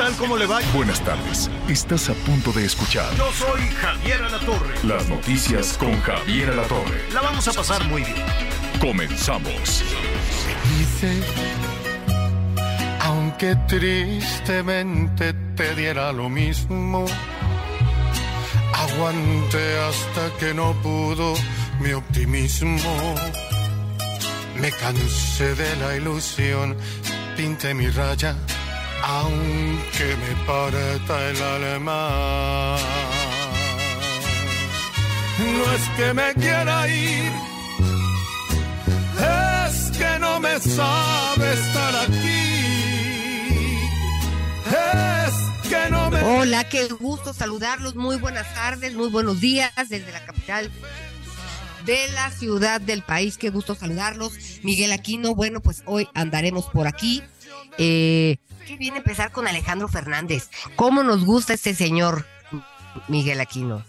tal? ¿Cómo le va? Buenas tardes. Estás a punto de escuchar Yo soy Javier Alatorre. las noticias con Javier Alatorre. La vamos a pasar muy bien. Comenzamos. Dice, aunque tristemente te diera lo mismo, aguante hasta que no pudo mi optimismo. Me cansé de la ilusión, pinté mi raya, aunque me parta el alma. No es que me quiera ir, es que no me sabe estar aquí. Es que no me. Hola, qué gusto saludarlos. Muy buenas tardes, muy buenos días desde la capital de la ciudad del país. Qué gusto saludarlos. Miguel Aquino, bueno, pues hoy andaremos por aquí. Eh, qué bien empezar con Alejandro Fernández. ¿Cómo nos gusta este señor, Miguel Aquino?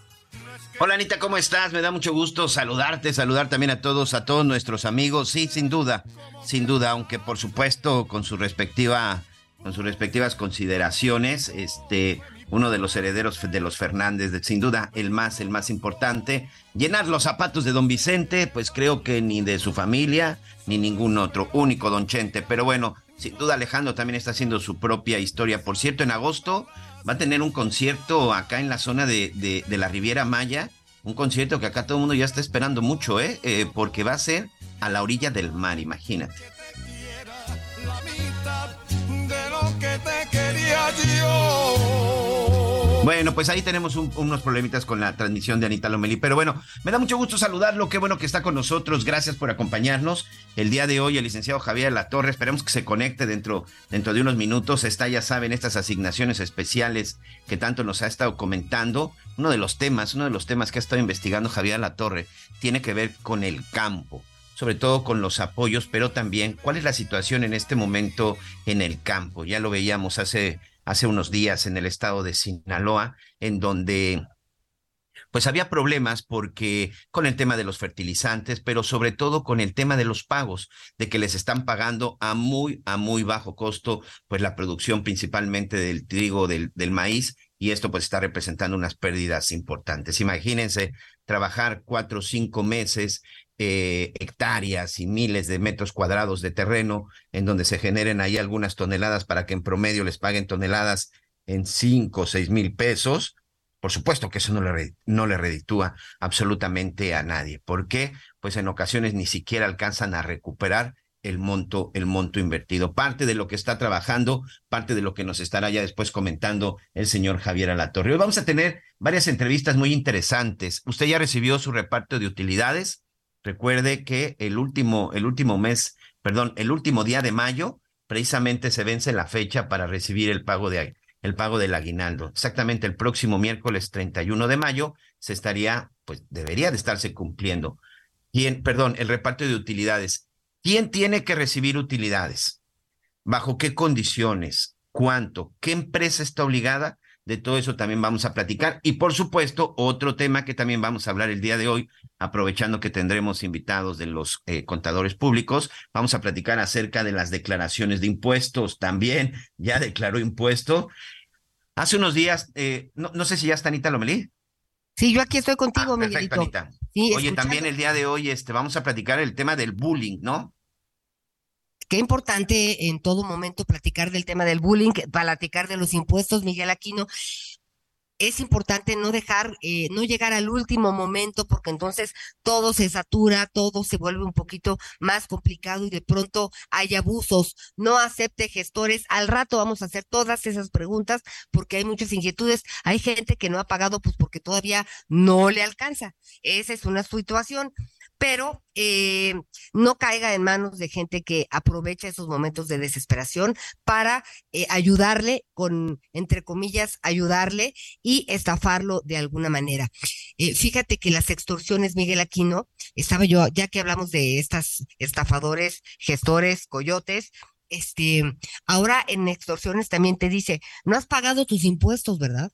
Hola Anita, ¿cómo estás? Me da mucho gusto saludarte, saludar también a todos, a todos nuestros amigos. Sí, sin duda, sin duda, aunque por supuesto con su respectiva, con sus respectivas consideraciones, este, uno de los herederos de los Fernández, de- sin duda el más, el más importante. Llenar los zapatos de don Vicente, pues creo que ni de su familia, ni ningún otro, único don Chente. Pero bueno, sin duda Alejandro también está haciendo su propia historia. Por cierto, en agosto va a tener un concierto acá en la zona de, de- la Riviera Maya. Un concierto que acá todo el mundo ya está esperando mucho, ¿eh? Eh, Porque va a ser a la orilla del mar, imagínate. La mitad de lo que te quería yo. Bueno, pues ahí tenemos un- unos problemitas con la transmisión de Anita Lomelí, pero bueno, me da mucho gusto saludarlo, qué bueno que está con nosotros, gracias por acompañarnos. El día de hoy el licenciado Javier Latorre, esperemos que se conecte dentro, dentro de unos minutos, está, ya saben, estas asignaciones especiales que tanto nos ha estado comentando. Uno de los temas, uno de los temas que ha estado investigando Javier Latorre tiene que ver con el campo sobre todo con los apoyos, pero también cuál es la situación en este momento en el campo. Ya lo veíamos hace, hace unos días en el estado de Sinaloa, en donde pues había problemas porque con el tema de los fertilizantes, pero sobre todo con el tema de los pagos, de que les están pagando a muy, a muy bajo costo, pues la producción principalmente del trigo, del, del maíz, y esto pues está representando unas pérdidas importantes. Imagínense trabajar cuatro o cinco meses eh, hectáreas y miles de metros cuadrados de terreno en donde se generen ahí algunas toneladas para que en promedio les paguen toneladas en cinco o seis mil pesos. Por supuesto que eso no le, no le reditúa absolutamente a nadie. ¿Por qué? Pues en ocasiones ni siquiera alcanzan a recuperar el monto, el monto invertido. Parte de lo que está trabajando, parte de lo que nos estará ya después comentando el señor Javier Alatorre. Hoy vamos a tener varias entrevistas muy interesantes. Usted ya recibió su reparto de utilidades. Recuerde que el último, el último mes, perdón, el último día de mayo, precisamente se vence la fecha para recibir el pago de el pago del aguinaldo. Exactamente el próximo miércoles 31 de mayo se estaría, pues debería de estarse cumpliendo. ¿Quién, perdón, el reparto de utilidades? ¿Quién tiene que recibir utilidades? ¿Bajo qué condiciones? ¿Cuánto? ¿Qué empresa está obligada? De todo eso también vamos a platicar. Y por supuesto, otro tema que también vamos a hablar el día de hoy, aprovechando que tendremos invitados de los eh, contadores públicos, vamos a platicar acerca de las declaraciones de impuestos. También ya declaró impuesto. Hace unos días, eh, no, no sé si ya está Anita Lomelí. Sí, yo aquí estoy contigo, Ah, perfecto, Miguelito. Anita. Sí, Oye, escuchando. también el día de hoy este, vamos a platicar el tema del bullying, ¿no? Qué importante en todo momento platicar del tema del bullying, platicar de los impuestos, Miguel Aquino. Es importante no dejar, eh, no llegar al último momento, porque entonces todo se satura, todo se vuelve un poquito más complicado y de pronto hay abusos. No acepte gestores. Al rato vamos a hacer todas esas preguntas porque hay muchas inquietudes. Hay gente que no ha pagado pues porque todavía no le alcanza. Esa es una situación. Pero eh, no caiga en manos de gente que aprovecha esos momentos de desesperación para eh, ayudarle con, entre comillas, ayudarle y estafarlo de alguna manera. Eh, fíjate que las extorsiones, Miguel Aquino, estaba yo, ya que hablamos de estas estafadores, gestores, coyotes, este, ahora en extorsiones también te dice, no has pagado tus impuestos, ¿verdad?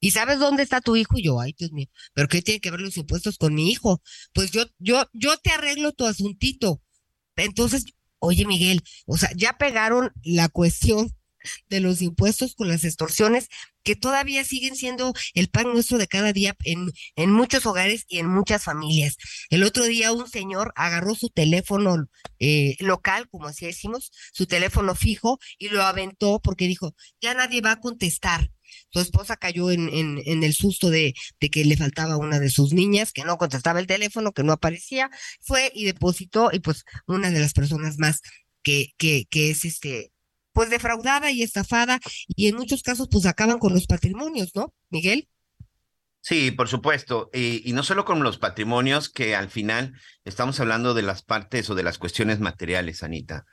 ¿Y sabes dónde está tu hijo? Y yo, ay, Dios mío, ¿pero qué tiene que ver los impuestos con mi hijo? Pues yo, yo, yo te arreglo tu asuntito. Entonces, oye, Miguel, o sea, ya pegaron la cuestión de los impuestos con las extorsiones que todavía siguen siendo el pan nuestro de cada día en, en muchos hogares y en muchas familias. El otro día un señor agarró su teléfono eh, local, como así decimos, su teléfono fijo y lo aventó porque dijo, ya nadie va a contestar. Su esposa cayó en, en, en el susto de, de, que le faltaba una de sus niñas, que no contestaba el teléfono, que no aparecía, fue y depositó, y pues una de las personas más que, que, que es este, pues defraudada y estafada, y en muchos casos pues acaban con los patrimonios, ¿no, Miguel? Sí, por supuesto. Y, no solo con los patrimonios, que al final estamos hablando de las partes o de las cuestiones materiales, Anita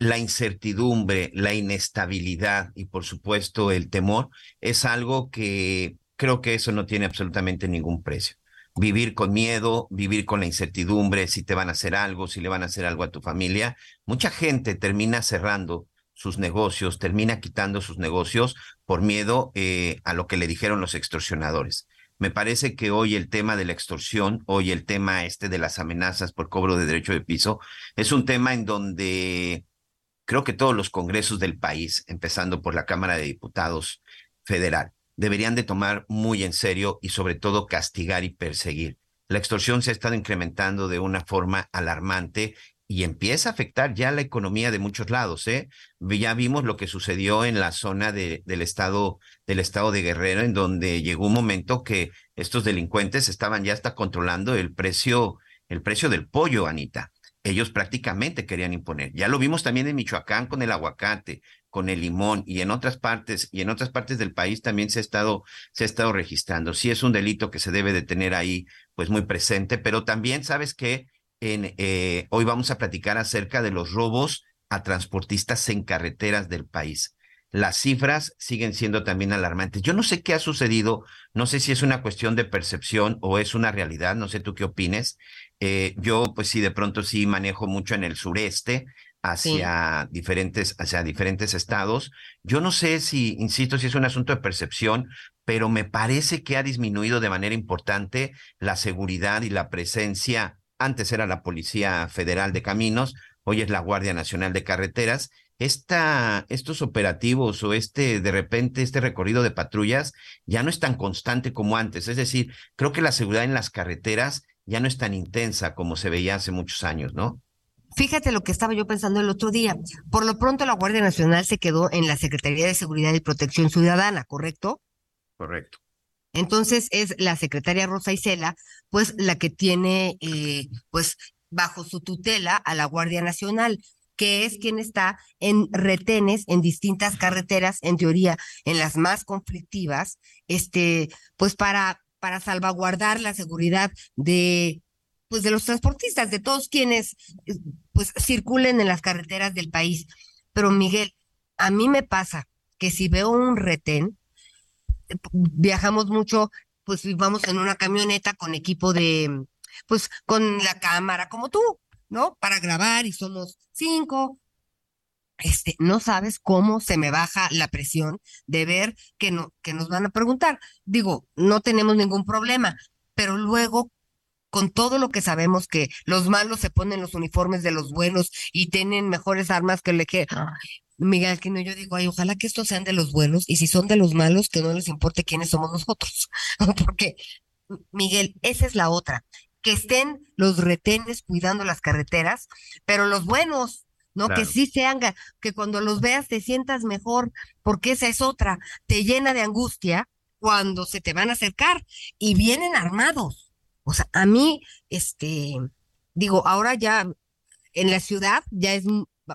la incertidumbre, la inestabilidad y por supuesto el temor es algo que creo que eso no tiene absolutamente ningún precio. Vivir con miedo, vivir con la incertidumbre, si te van a hacer algo, si le van a hacer algo a tu familia. Mucha gente termina cerrando sus negocios, termina quitando sus negocios por miedo eh, a lo que le dijeron los extorsionadores. Me parece que hoy el tema de la extorsión, hoy el tema este de las amenazas por cobro de derecho de piso, es un tema en donde creo que todos los congresos del país, empezando por la Cámara de Diputados Federal, deberían de tomar muy en serio y sobre todo castigar y perseguir. La extorsión se ha estado incrementando de una forma alarmante y empieza a afectar ya la economía de muchos lados. ¿eh? Ya vimos lo que sucedió en la zona de, del, estado, del estado de Guerrero, en donde llegó un momento que estos delincuentes estaban ya hasta controlando el precio, el precio del pollo, Anita ellos prácticamente querían imponer. Ya lo vimos también en Michoacán con el aguacate, con el limón y en otras partes y en otras partes del país también se ha estado se ha estado registrando. Sí es un delito que se debe de tener ahí pues muy presente, pero también sabes que en, eh, hoy vamos a platicar acerca de los robos a transportistas en carreteras del país. Las cifras siguen siendo también alarmantes. Yo no sé qué ha sucedido, no sé si es una cuestión de percepción o es una realidad, no sé tú qué opines, eh, yo, pues sí, de pronto sí manejo mucho en el sureste, hacia sí. diferentes, hacia diferentes estados. Yo no sé si, insisto, si es un asunto de percepción, pero me parece que ha disminuido de manera importante la seguridad y la presencia. Antes era la Policía Federal de Caminos, hoy es la Guardia Nacional de Carreteras. Esta, estos operativos o este, de repente, este recorrido de patrullas ya no es tan constante como antes. Es decir, creo que la seguridad en las carreteras ya no es tan intensa como se veía hace muchos años, ¿no? Fíjate lo que estaba yo pensando el otro día. Por lo pronto la Guardia Nacional se quedó en la Secretaría de Seguridad y Protección Ciudadana, ¿correcto? Correcto. Entonces es la secretaria Rosa Isela, pues la que tiene, eh, pues bajo su tutela a la Guardia Nacional, que es quien está en retenes en distintas carreteras, en teoría en las más conflictivas, este, pues para para salvaguardar la seguridad de pues de los transportistas, de todos quienes pues circulen en las carreteras del país. Pero Miguel, a mí me pasa que si veo un retén, viajamos mucho, pues vamos en una camioneta con equipo de, pues con la cámara como tú, ¿no? Para grabar y somos cinco, este, no sabes cómo se me baja la presión de ver que, no, que nos van a preguntar. Digo, no tenemos ningún problema, pero luego, con todo lo que sabemos que los malos se ponen los uniformes de los buenos y tienen mejores armas que el que... Miguel, que no, yo digo, ay, ojalá que estos sean de los buenos y si son de los malos, que no les importe quiénes somos nosotros. Porque, Miguel, esa es la otra, que estén los retenes cuidando las carreteras, pero los buenos, ¿no? Claro. Que sí sean, que cuando los veas te sientas mejor, porque esa es otra, te llena de angustia cuando se te van a acercar y vienen armados. O sea, a mí, este, digo, ahora ya en la ciudad ya es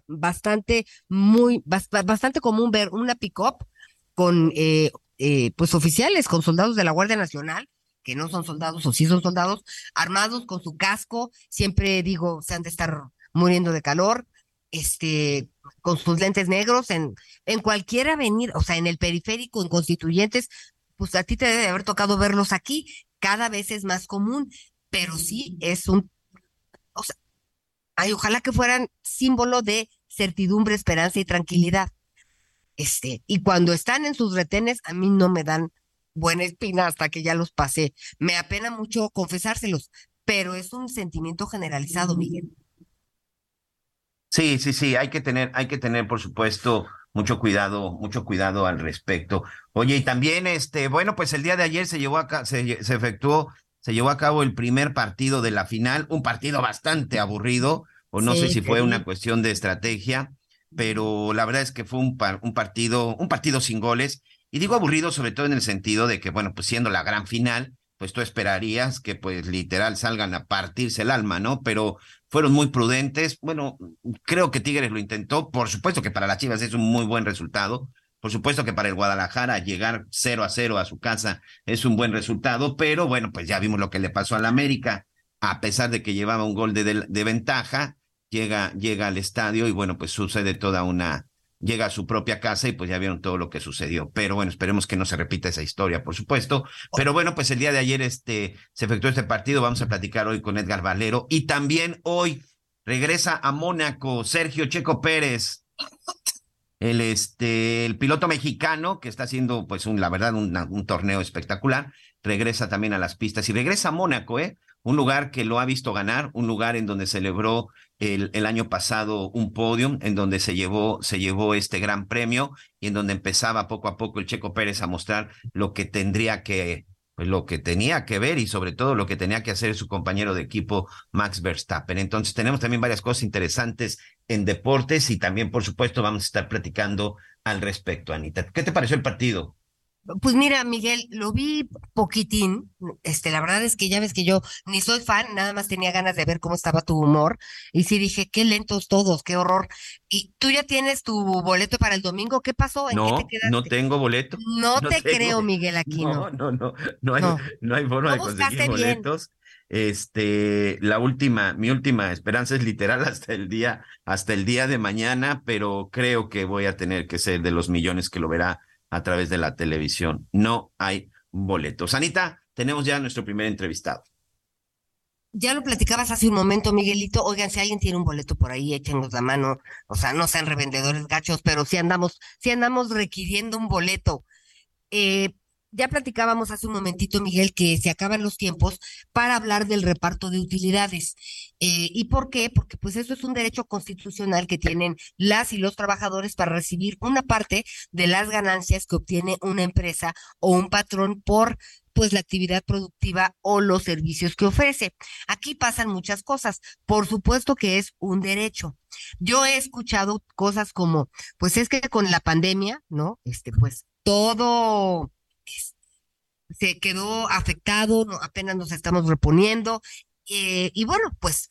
bastante, muy, bastante común ver una pick-up con, eh, eh, pues, oficiales, con soldados de la Guardia Nacional que no son soldados o sí son soldados, armados con su casco, siempre digo, se han de estar muriendo de calor, este, con sus lentes negros en, en cualquier avenida, o sea, en el periférico, en constituyentes, pues a ti te debe haber tocado verlos aquí, cada vez es más común, pero sí es un, o sea, ay, ojalá que fueran símbolo de certidumbre, esperanza y tranquilidad. Este, y cuando están en sus retenes, a mí no me dan buena espina hasta que ya los pasé. Me apena mucho confesárselos, pero es un sentimiento generalizado, Miguel. Sí, sí, sí, hay que tener, hay que tener, por supuesto, mucho cuidado, mucho cuidado al respecto. Oye, y también, este, bueno, pues el día de ayer se llevó acá, se, se efectuó, se llevó a cabo el primer partido de la final, un partido bastante aburrido, o no sé si fue una cuestión de estrategia, pero la verdad es que fue un, un partido, un partido sin goles, y digo aburrido sobre todo en el sentido de que, bueno, pues siendo la gran final, pues tú esperarías que pues literal salgan a partirse el alma, ¿no? Pero fueron muy prudentes. Bueno, creo que Tigres lo intentó. Por supuesto que para las Chivas es un muy buen resultado. Por supuesto que para el Guadalajara llegar 0 a 0 a su casa es un buen resultado, pero bueno, pues ya vimos lo que le pasó al América. A pesar de que llevaba un gol de, de ventaja, llega, llega al estadio y bueno, pues sucede toda una, llega a su propia casa y pues ya vieron todo lo que sucedió. Pero bueno, esperemos que no se repita esa historia, por supuesto. Pero bueno, pues el día de ayer este, se efectuó este partido. Vamos a platicar hoy con Edgar Valero. Y también hoy regresa a Mónaco Sergio Checo Pérez. El, este, el piloto mexicano que está haciendo, pues, un, la verdad, un, torneo espectacular, regresa también a las pistas y regresa a Mónaco, ¿eh? Un lugar que lo ha visto ganar, un lugar en donde celebró el, año pasado un podium en donde se llevó, se llevó este gran premio y en donde empezaba poco a poco el Checo Pérez a mostrar lo que tendría que, pues lo que tenía que ver y sobre todo lo que tenía que hacer su compañero de equipo Max Verstappen. Entonces tenemos también varias cosas interesantes en deportes y también, por supuesto, vamos a estar platicando al respecto, Anita. ¿Qué te pareció el partido? Pues mira, Miguel, lo vi poquitín. Este, la verdad es que ya ves que yo ni soy fan, nada más tenía ganas de ver cómo estaba tu humor. Y sí dije, qué lentos todos, qué horror. ¿Y tú ya tienes tu boleto para el domingo? ¿Qué pasó? ¿En no, qué te no tengo boleto. No, te creo, Miguel Aquino. No, no, no, no hay, no. hay forma de conseguir boletos. Este, la última, mi última esperanza es literal hasta el día, hasta el día de mañana, pero creo que voy a tener que ser de los millones que lo verá a través de la televisión. No hay boletos. Anita, tenemos ya nuestro primer entrevistado. Ya lo platicabas hace un momento, Miguelito. Oigan, si alguien tiene un boleto por ahí, échenos la mano. O sea, no sean revendedores gachos, pero sí andamos, sí andamos requiriendo un boleto. Eh, ya platicábamos hace un momentito, Miguel, que se acaban los tiempos para hablar del reparto de utilidades. Eh, ¿Y por qué? Porque pues eso es un derecho constitucional que tienen las y los trabajadores para recibir una parte de las ganancias que obtiene una empresa o un patrón por pues la actividad productiva o los servicios que ofrece. Aquí pasan muchas cosas. Por supuesto que es un derecho. Yo he escuchado cosas como, pues es que con la pandemia, ¿no? Este, pues todo se quedó afectado, apenas nos estamos reponiendo. Eh, y bueno, pues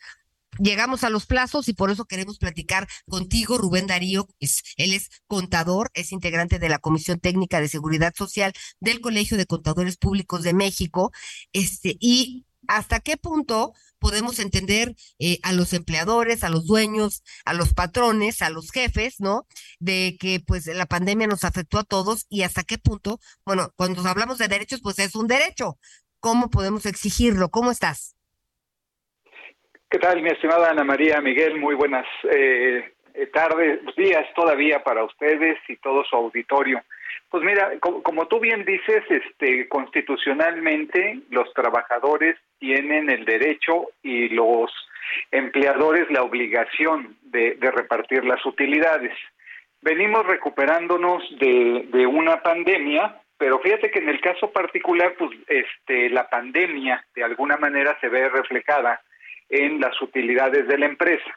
llegamos a los plazos y por eso queremos platicar contigo, Rubén Darío. Es, él es contador, es integrante de la Comisión Técnica de Seguridad Social del Colegio de Contadores Públicos de México. Este, y hasta qué punto podemos entender eh, a los empleadores, a los dueños, a los patrones, a los jefes, ¿no? De que pues la pandemia nos afectó a todos y hasta qué punto, bueno, cuando hablamos de derechos, pues es un derecho. ¿Cómo podemos exigirlo? ¿Cómo estás? ¿Qué tal, mi estimada Ana María Miguel? Muy buenas eh, tardes, días todavía para ustedes y todo su auditorio. Pues mira, como, tú bien dices, este, constitucionalmente los trabajadores tienen el derecho y los empleadores la obligación de, repartir las utilidades. Venimos recuperándonos de, de, una pandemia, pero fíjate que en el caso particular, pues este, la pandemia de alguna manera se ve reflejada en las utilidades de la empresa.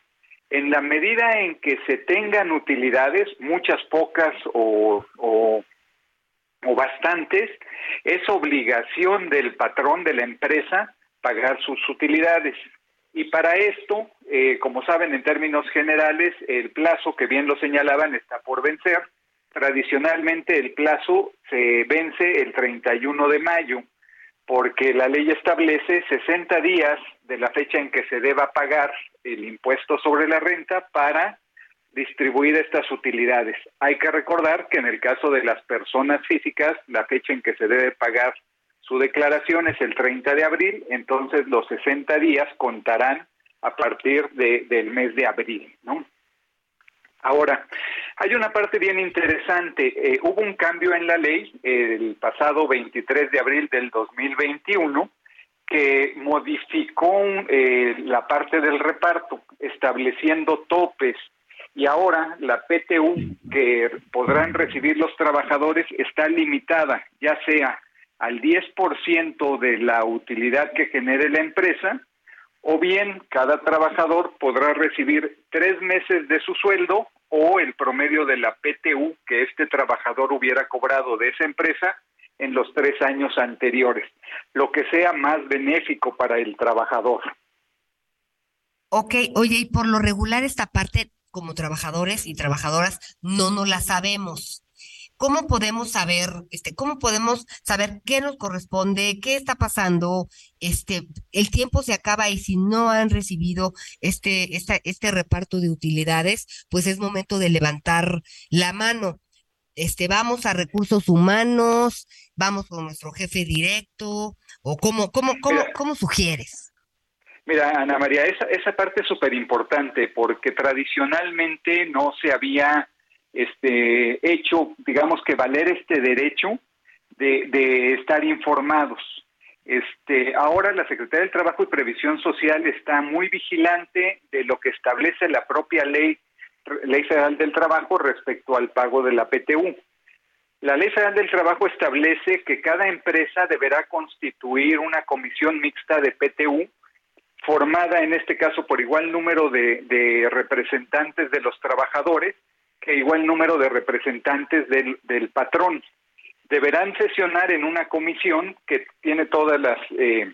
En la medida en que se tengan utilidades, muchas pocas o, o o bastantes, es obligación del patrón de la empresa pagar sus utilidades. Y para esto, eh, como saben, en términos generales, el plazo que bien lo señalaban está por vencer. Tradicionalmente el plazo se vence el 31 de mayo, porque la ley establece 60 días de la fecha en que se deba pagar el impuesto sobre la renta para distribuir estas utilidades. Hay que recordar que en el caso de las personas físicas, la fecha en que se debe pagar su declaración es el 30 de abril, entonces los 60 días contarán a partir de, del mes de abril, ¿no? Ahora, hay una parte bien interesante. Eh, hubo un cambio en la ley el pasado 23 de abril del 2021 que modificó eh, la parte del reparto, estableciendo topes y ahora la PTU que podrán recibir los trabajadores está limitada, ya sea al 10% de la utilidad que genere la empresa, o bien cada trabajador podrá recibir tres meses de su sueldo o el promedio de la PTU que este trabajador hubiera cobrado de esa empresa en los tres años anteriores, lo que sea más benéfico para el trabajador. Ok, oye, y por lo regular esta parte como trabajadores y trabajadoras no nos la sabemos. ¿Cómo podemos saber, este, cómo podemos saber qué nos corresponde, qué está pasando? Este, el tiempo se acaba y si no han recibido este, esta, este reparto de utilidades, pues es momento de levantar la mano. Este, vamos a recursos humanos, vamos con nuestro jefe directo, o cómo, cómo, cómo, cómo sugieres. Mira, Ana María, esa, esa parte es súper importante porque tradicionalmente no se había este, hecho, digamos que valer este derecho de, estar informados. Este, ahora la Secretaría del Trabajo y Previsión Social está muy vigilante de lo que establece la propia ley, ley federal del trabajo respecto al pago de la PTU. La Ley Federal del Trabajo establece que cada empresa deberá constituir una comisión mixta de PTU formada en este caso por igual número de, representantes de los trabajadores que igual número de representantes del, patrón. Deberán sesionar en una comisión que tiene todas las eh,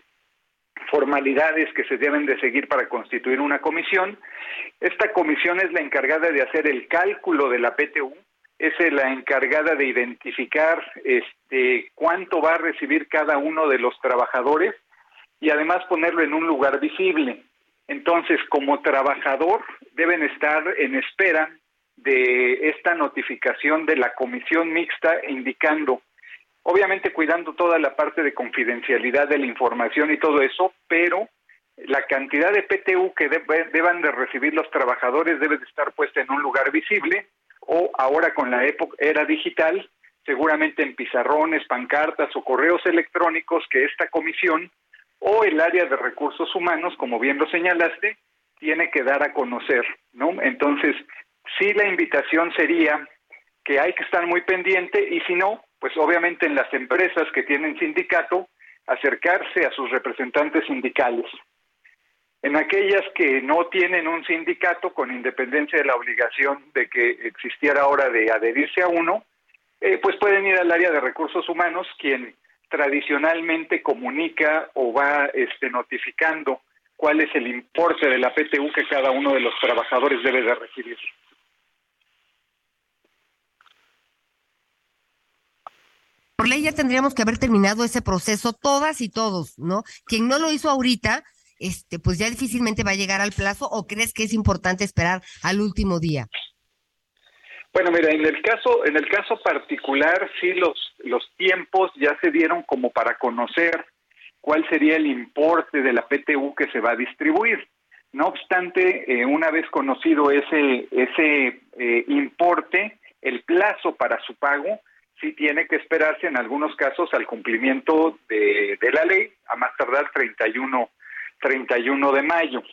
formalidades que se deben de seguir para constituir una comisión. Esta comisión es la encargada de hacer el cálculo de la PTU, es la encargada de identificar este cuánto va a recibir cada uno de los trabajadores y además ponerlo en un lugar visible. Entonces, como trabajador, deben estar en espera de esta notificación de la comisión mixta indicando, obviamente cuidando toda la parte de confidencialidad de la información y todo eso, pero la cantidad de PTU que deban de recibir los trabajadores debe de estar puesta en un lugar visible o ahora con la época era digital, seguramente en pizarrones, pancartas o correos electrónicos que esta comisión o el área de recursos humanos, como bien lo señalaste, tiene que dar a conocer, ¿no? Entonces, sí la invitación sería que hay que estar muy pendiente y si no, pues obviamente en las empresas que tienen sindicato, acercarse a sus representantes sindicales. En aquellas que no tienen un sindicato, con independencia de la obligación de que existiera ahora de adherirse a uno, eh, pues pueden ir al área de recursos humanos, quien tradicionalmente comunica o va este, notificando cuál es el importe de la PTU que cada uno de los trabajadores debe de recibir. Por ley ya tendríamos que haber terminado ese proceso todas y todos, ¿no? Quien no lo hizo ahorita, este, pues ya difícilmente va a llegar al plazo o crees que es importante esperar al último día? Bueno, mira, en el caso, en el caso particular, sí los, los tiempos ya se dieron como para conocer cuál sería el importe de la PTU que se va a distribuir. No obstante, eh, una vez conocido ese, ese eh, importe, el plazo para su pago sí tiene que esperarse en algunos casos al cumplimiento de, la ley, a más tardar 31, 31 de mayo.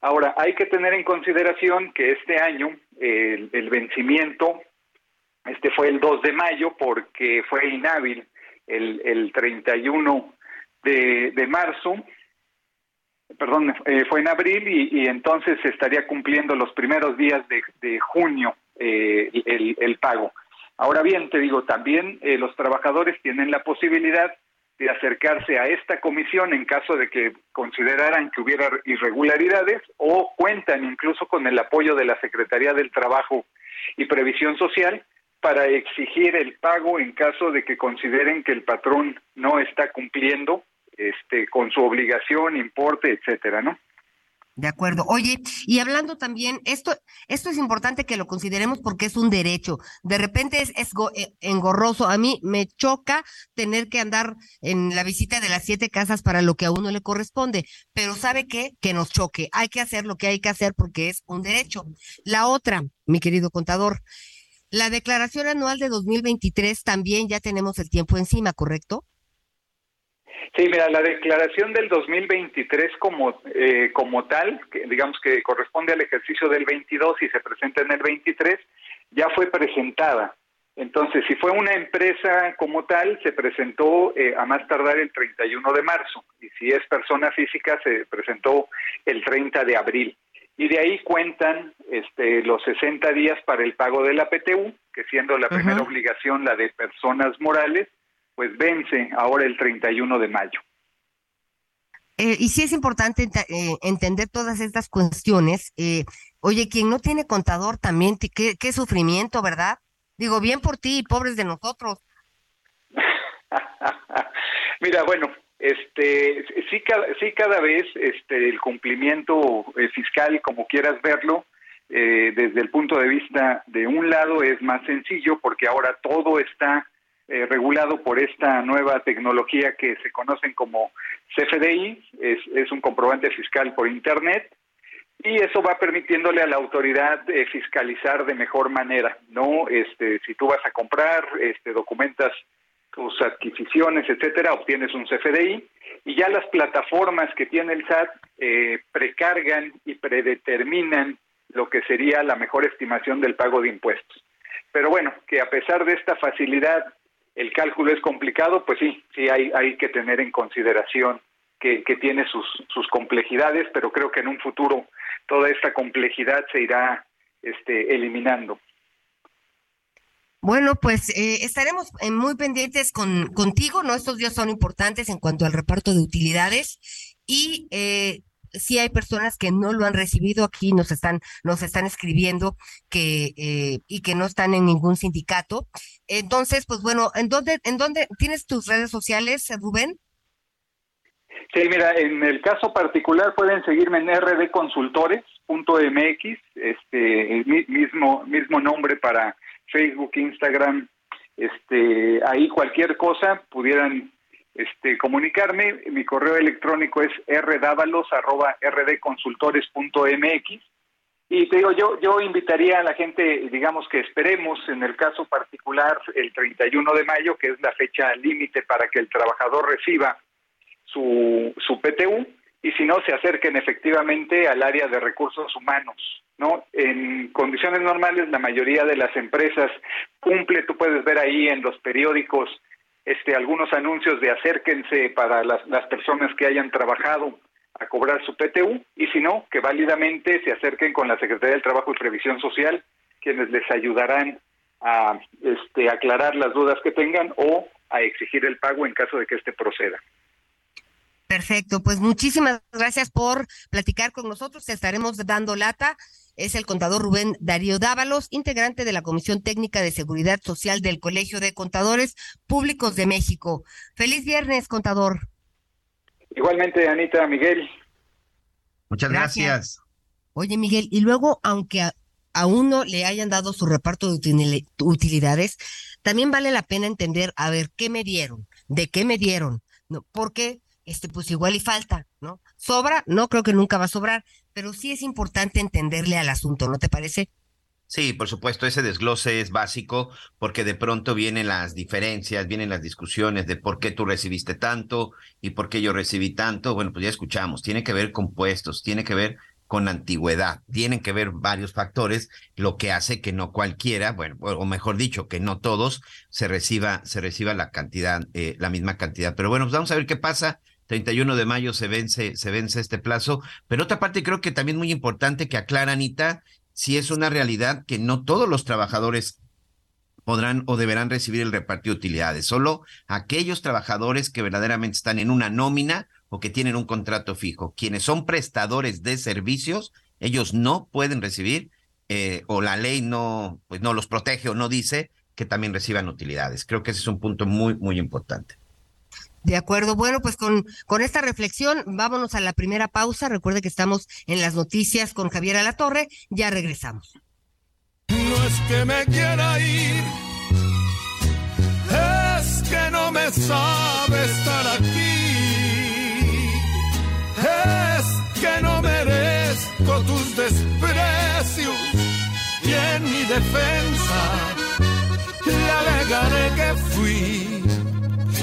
Ahora, hay que tener en consideración que este año el, vencimiento este fue el 2 de mayo porque fue inhábil el, el 31 de, de marzo, perdón, eh, fue en abril y, entonces se estaría cumpliendo los primeros días de, de junio eh, el, el, pago. Ahora bien, te digo, también eh, los trabajadores tienen la posibilidad de acercarse a esta comisión en caso de que consideraran que hubiera irregularidades o cuentan incluso con el apoyo de la Secretaría del Trabajo y Previsión Social para exigir el pago en caso de que consideren que el patrón no está cumpliendo este con su obligación, importe, etcétera, ¿no? De acuerdo. Oye, y hablando también, esto, esto es importante que lo consideremos porque es un derecho. De repente es, es eh, engorroso. A mí me choca tener que andar en la visita de las siete casas para lo que a uno le corresponde. Pero ¿sabe qué? Que nos choque. Hay que hacer lo que hay que hacer porque es un derecho. La otra, mi querido contador, la declaración anual de 2023 también ya tenemos el tiempo encima, ¿correcto? Sí, mira, la declaración del 2023 como, eh, como tal, que digamos que corresponde al ejercicio del 22 y se presenta en el 23, ya fue presentada. Entonces, si fue una empresa como tal, se presentó eh, a más tardar el 31 de marzo. Y si es persona física, se presentó el 30 de abril. Y de ahí cuentan este, los 60 días para el pago de la PTU, que siendo la primera obligación la de personas morales, pues vence ahora el 31 de mayo. Eh, y sí es importante eh, entender todas estas cuestiones. Eh, oye, quien no tiene contador también, qué, qué sufrimiento, ¿verdad? Digo, bien por ti y pobres de nosotros. Mira, bueno, este, sí, cada, sí cada vez este, el cumplimiento fiscal, como quieras verlo, desde el punto de vista de un lado es más sencillo porque ahora todo está eh, regulado por esta nueva tecnología que se conocen como CFDI, es, un comprobante fiscal por Internet, y eso va permitiéndole a la autoridad eh, fiscalizar de mejor manera, ¿no? Este, si tú vas a comprar, este, documentas tus adquisiciones, etcétera, obtienes un CFDI y ya las plataformas que tiene el SAT eh, precargan y predeterminan lo que sería la mejor estimación del pago de impuestos. Pero bueno, que a pesar de esta facilidad el cálculo es complicado, pues sí, sí hay, que tener en consideración que, tiene sus, complejidades, pero creo que en un futuro toda esta complejidad se irá este, eliminando. Bueno, pues eh, estaremos eh, muy pendientes con, contigo, ¿no? Estos días son importantes en cuanto al reparto de utilidades y eh, sí hay personas que no lo han recibido aquí, nos están, nos están escribiendo que eh, y que no están en ningún sindicato. Entonces, pues bueno, ¿en dónde, en dónde tienes tus redes sociales, Rubén? Sí, mira, en el caso particular pueden seguirme en rdconsultores.mx, este mismo mismo nombre para Facebook, Instagram, este ahí cualquier cosa pudieran este, comunicarme. Mi correo electrónico es rdavalos@rdconsultores.mx. Y te digo, yo, yo invitaría a la gente, digamos que esperemos en el caso particular el 31 de mayo, que es la fecha límite para que el trabajador reciba su, su PTU, y si no, se acerquen efectivamente al área de recursos humanos. ¿no? En condiciones normales, la mayoría de las empresas cumple, tú puedes ver ahí en los periódicos este, algunos anuncios de acérquense para las, personas que hayan trabajado a cobrar su PTU y si no, que válidamente se acerquen con la Secretaría del Trabajo y Previsión Social, quienes les ayudarán a este, aclarar las dudas que tengan o a exigir el pago en caso de que éste proceda. Perfecto, pues muchísimas gracias por platicar con nosotros. Te estaremos dando lata es el contador Rubén Darío Dávalos, integrante de la Comisión Técnica de Seguridad Social del Colegio de Contadores Públicos de México. Feliz viernes, contador. Igualmente, Anita, Miguel. Muchas gracias. Oye, Miguel, y luego, aunque a, uno le hayan dado su reparto de utilidades, también vale la pena entender, a ver, ¿qué me dieron? ¿De qué me dieron? No, porque este, pues igual y falta, ¿no? ¿Sobra? No creo que nunca va a sobrar, pero sí es importante entenderle al asunto, ¿no te parece? Sí, por supuesto, ese desglose es básico porque de pronto vienen las diferencias, vienen las discusiones de por qué tú recibiste tanto y por qué yo recibí tanto. Bueno, pues ya escuchamos, tiene que ver con puestos, tiene que ver con antigüedad, tienen que ver varios factores, lo que hace que no cualquiera, bueno, o mejor dicho, que no todos se reciba, se reciba la cantidad, eh, la misma cantidad. Pero bueno, pues vamos a ver qué pasa 31 de mayo se vence, se vence este plazo. Pero otra parte creo que también muy importante que aclara, Anita, si es una realidad que no todos los trabajadores podrán o deberán recibir el reparto de utilidades, solo aquellos trabajadores que verdaderamente están en una nómina o que tienen un contrato fijo. Quienes son prestadores de servicios, ellos no pueden recibir eh, o la ley no, pues no los protege o no dice que también reciban utilidades. Creo que ese es un punto muy, muy importante. De acuerdo. Bueno, pues con, con esta reflexión, vámonos a la primera pausa. Recuerde que estamos en las noticias con Javier Alatorre. Ya regresamos. No es que me quiera ir, es que no me sabe estar aquí. Es que no merezco tus desprecios y en mi defensa le alegaré que fui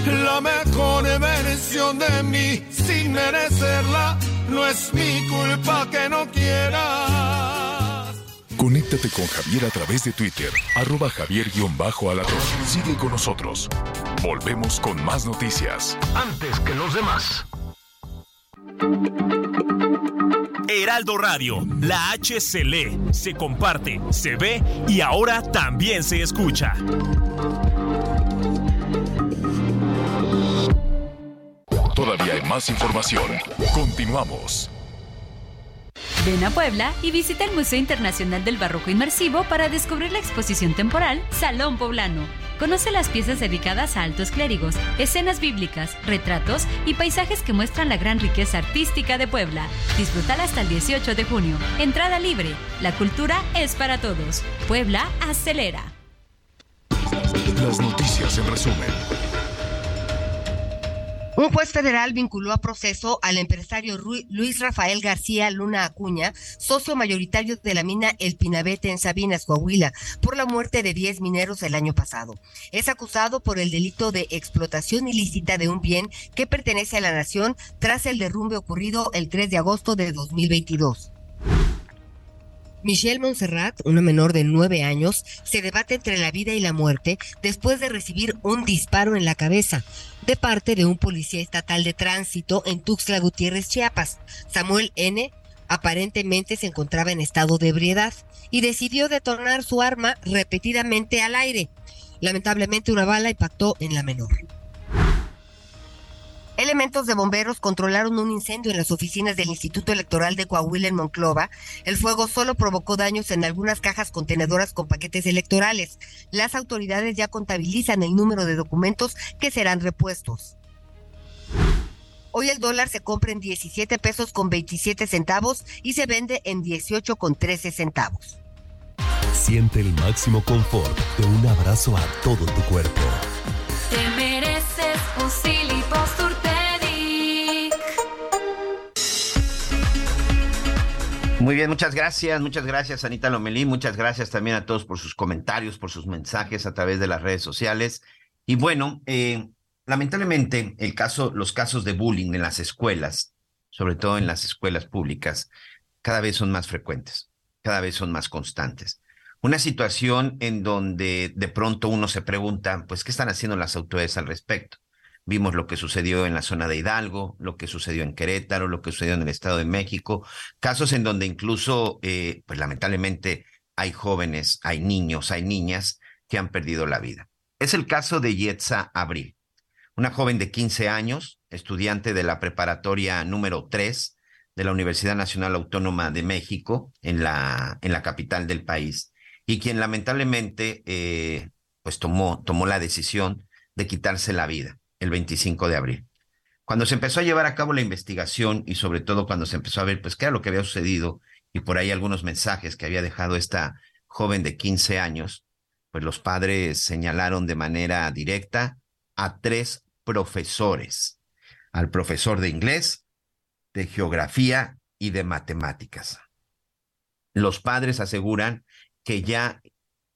la mejor versión de mí sin merecerla. No es mi culpa que no quieras. Conéctate con Javier a través de Twitter, arroba javier-alatón. Sigue con nosotros. Volvemos con más noticias. Antes que los demás. Heraldo Radio, la H se lee, se comparte, se ve y ahora también se escucha. Todavía hay más información. Continuamos. Ven a Puebla y visita el Museo Internacional del Barroco Inmersivo para descubrir la exposición temporal Salón Poblano. Conoce las piezas dedicadas a altos clérigos, escenas bíblicas, retratos y paisajes que muestran la gran riqueza artística de Puebla. Disfrútala hasta el 18 de junio. Entrada libre. La cultura es para todos. Puebla acelera. Las noticias en resumen. Un juez federal vinculó a proceso al empresario Luis Rafael García Luna Acuña, socio mayoritario de la mina El Pinabete en Sabinas, Coahuila, por la muerte de 10 mineros el año pasado. Es acusado por el delito de explotación ilícita de un bien que pertenece a la nación tras el derrumbe ocurrido el 3 de agosto de 2022. Michelle Montserrat, una menor de nueve años, se debate entre la vida y la muerte después de recibir un disparo en la cabeza de parte de un policía estatal de tránsito en Tuxtla Gutiérrez, Chiapas. Samuel N. aparentemente se encontraba en estado de ebriedad y decidió detonar su arma repetidamente al aire. Lamentablemente una bala impactó en la menor. Elementos de bomberos controlaron un incendio en las oficinas del Instituto Electoral de Coahuila en Monclova. El fuego solo provocó daños en algunas cajas contenedoras con paquetes electorales. Las autoridades ya contabilizan el número de documentos que serán repuestos. Hoy el dólar se compra en 17 pesos con 27 centavos y se vende en 18 con 13 centavos. Siente el máximo confort de un abrazo a todo tu cuerpo. Te mereces un Muy bien, muchas gracias, muchas gracias Anita Lomelí, muchas gracias también a todos por sus comentarios, por sus mensajes a través de las redes sociales. Y bueno, eh, lamentablemente el caso, los casos de bullying en las escuelas, sobre todo en las escuelas públicas, cada vez son más frecuentes, cada vez son más constantes. Una situación en donde de pronto uno se pregunta, pues, ¿qué están haciendo las autoridades al respecto? Vimos lo que sucedió en la zona de Hidalgo, lo que sucedió en Querétaro, lo que sucedió en el Estado de México, casos en donde incluso, eh, pues lamentablemente, hay jóvenes, hay niños, hay niñas que han perdido la vida. Es el caso de Yetza Abril, una joven de 15 años, estudiante de la preparatoria número 3 de la Universidad Nacional Autónoma de México, en la, en la capital del país, y quien lamentablemente eh, pues tomó, tomó la decisión de quitarse la vida el 25 de abril. Cuando se empezó a llevar a cabo la investigación y sobre todo cuando se empezó a ver pues qué era lo que había sucedido y por ahí algunos mensajes que había dejado esta joven de 15 años, pues los padres señalaron de manera directa a tres profesores, al profesor de inglés, de geografía y de matemáticas. Los padres aseguran que ya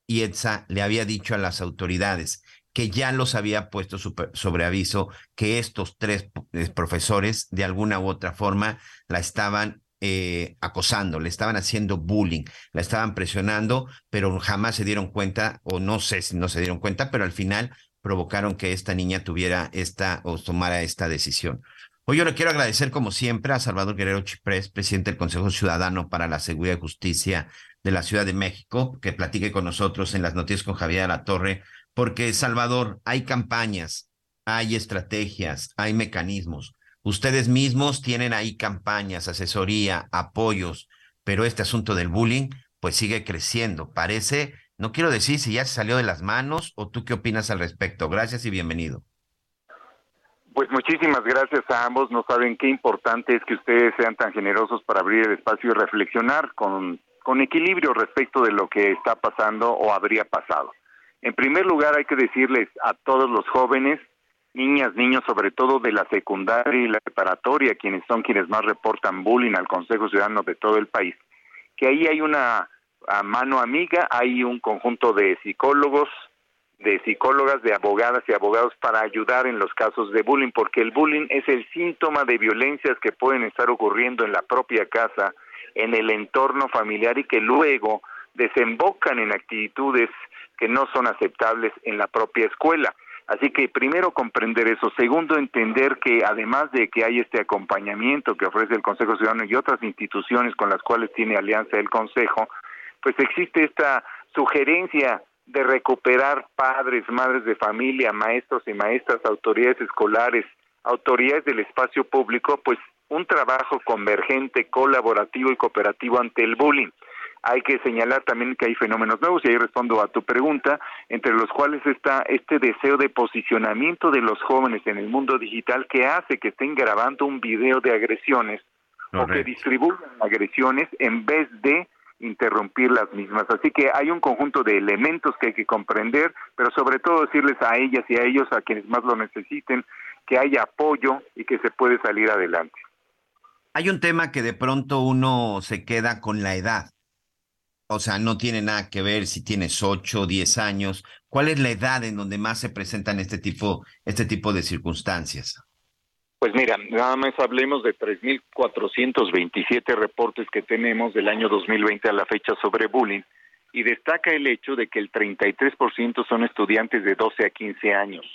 Ietza le había dicho a las autoridades que ya los había puesto sobre aviso que estos tres eh, profesores de alguna u otra forma la estaban eh, acosando, le estaban haciendo bullying, la estaban presionando, pero jamás se dieron cuenta, o no sé si no se dieron cuenta, pero al final provocaron que esta niña tuviera esta o tomara esta decisión. Hoy yo le quiero agradecer, como siempre, a Salvador Guerrero Chiprés, presidente del Consejo Ciudadano para la Seguridad y Justicia de la Ciudad de México, que platique con nosotros en las noticias con Javier La Torre porque, Salvador, hay campañas, hay estrategias, hay mecanismos. Ustedes mismos tienen ahí campañas, asesoría, apoyos, pero este asunto del bullying, pues sigue creciendo. Parece no quiero decir si ya se salió de las manos o tú qué opinas al respecto. Gracias y bienvenido. Pues muchísimas gracias a ambos. No saben qué importante es que ustedes sean tan generosos para abrir el espacio y reflexionar con, con equilibrio respecto de lo que está pasando o habría pasado. En primer lugar, hay que decirles a todos los jóvenes, niñas, niños, sobre todo de la secundaria y la preparatoria, quienes son quienes más reportan bullying al Consejo Ciudadano de todo el país, que ahí hay una mano amiga, hay un conjunto de psicólogos, de psicólogas, de abogadas y abogados para ayudar en los casos de bullying, porque el bullying es el síntoma de violencias que pueden estar ocurriendo en la propia casa, en el entorno familiar y que luego desembocan en actitudes que no son aceptables en la propia escuela. Así que primero comprender eso, segundo entender que además de que hay este acompañamiento que ofrece el Consejo Ciudadano y otras instituciones con las cuales tiene alianza el Consejo, pues existe esta sugerencia de recuperar padres, madres de familia, maestros y maestras, autoridades escolares, autoridades del espacio público, pues un trabajo convergente, colaborativo y cooperativo ante el bullying. Hay que señalar también que hay fenómenos nuevos, y ahí respondo a tu pregunta, entre los cuales está este deseo de posicionamiento de los jóvenes en el mundo digital que hace que estén grabando un video de agresiones o que distribuyan agresiones en vez de interrumpir las mismas. Así que hay un conjunto de elementos que hay que comprender, pero sobre todo decirles a ellas y a ellos, a quienes más lo necesiten, que haya apoyo y que se puede salir adelante. Hay un tema que de pronto uno se queda con la edad. O sea, no tiene nada que ver si tienes 8 o 10 años. ¿Cuál es la edad en donde más se presentan este tipo, este tipo de circunstancias? Pues mira, nada más hablemos de 3.427 reportes que tenemos del año 2020 a la fecha sobre bullying y destaca el hecho de que el 33% son estudiantes de 12 a 15 años,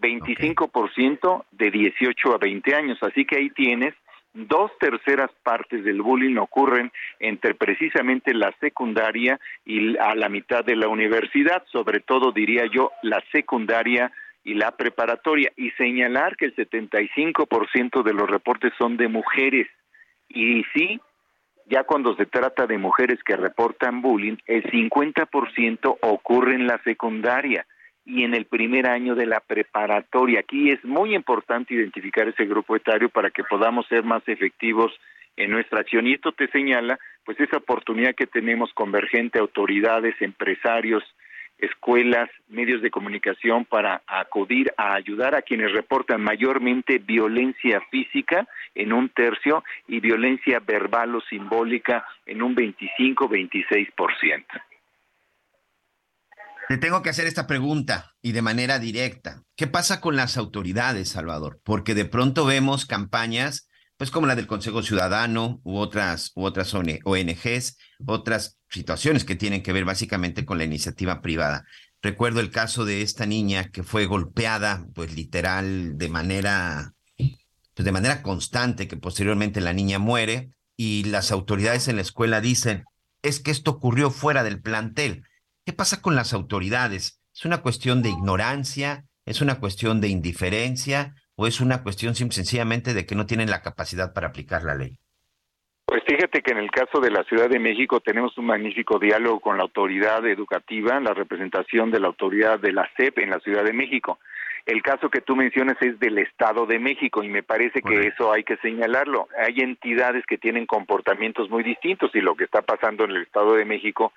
25% de 18 a 20 años, así que ahí tienes dos terceras partes del bullying ocurren entre precisamente la secundaria y a la mitad de la universidad, sobre todo diría yo la secundaria y la preparatoria. Y señalar que el 75% de los reportes son de mujeres. Y sí, ya cuando se trata de mujeres que reportan bullying, el 50% ocurre en la secundaria y en el primer año de la preparatoria. Aquí es muy importante identificar ese grupo etario para que podamos ser más efectivos en nuestra acción. Y esto te señala, pues, esa oportunidad que tenemos convergente, autoridades, empresarios, escuelas, medios de comunicación para acudir a ayudar a quienes reportan mayormente violencia física en un tercio y violencia verbal o simbólica en un 25-26%. Te tengo que hacer esta pregunta y de manera directa. ¿Qué pasa con las autoridades, Salvador? Porque de pronto vemos campañas pues como la del Consejo Ciudadano u otras, u otras ONGs, otras situaciones que tienen que ver básicamente con la iniciativa privada. Recuerdo el caso de esta niña que fue golpeada, pues literal, de manera, pues de manera constante, que posteriormente la niña muere y las autoridades en la escuela dicen, es que esto ocurrió fuera del plantel. ¿Qué pasa con las autoridades? ¿Es una cuestión de ignorancia? ¿Es una cuestión de indiferencia? o es una cuestión sencillamente de que no tienen la capacidad para aplicar la ley? Pues fíjate que en el caso de la Ciudad de México tenemos un magnífico diálogo con la autoridad educativa, la representación de la autoridad de la SEP en la Ciudad de México. El caso que tú mencionas es del Estado de México y me parece que eso hay que señalarlo. Hay entidades que tienen comportamientos muy distintos y lo que está pasando en el Estado de México,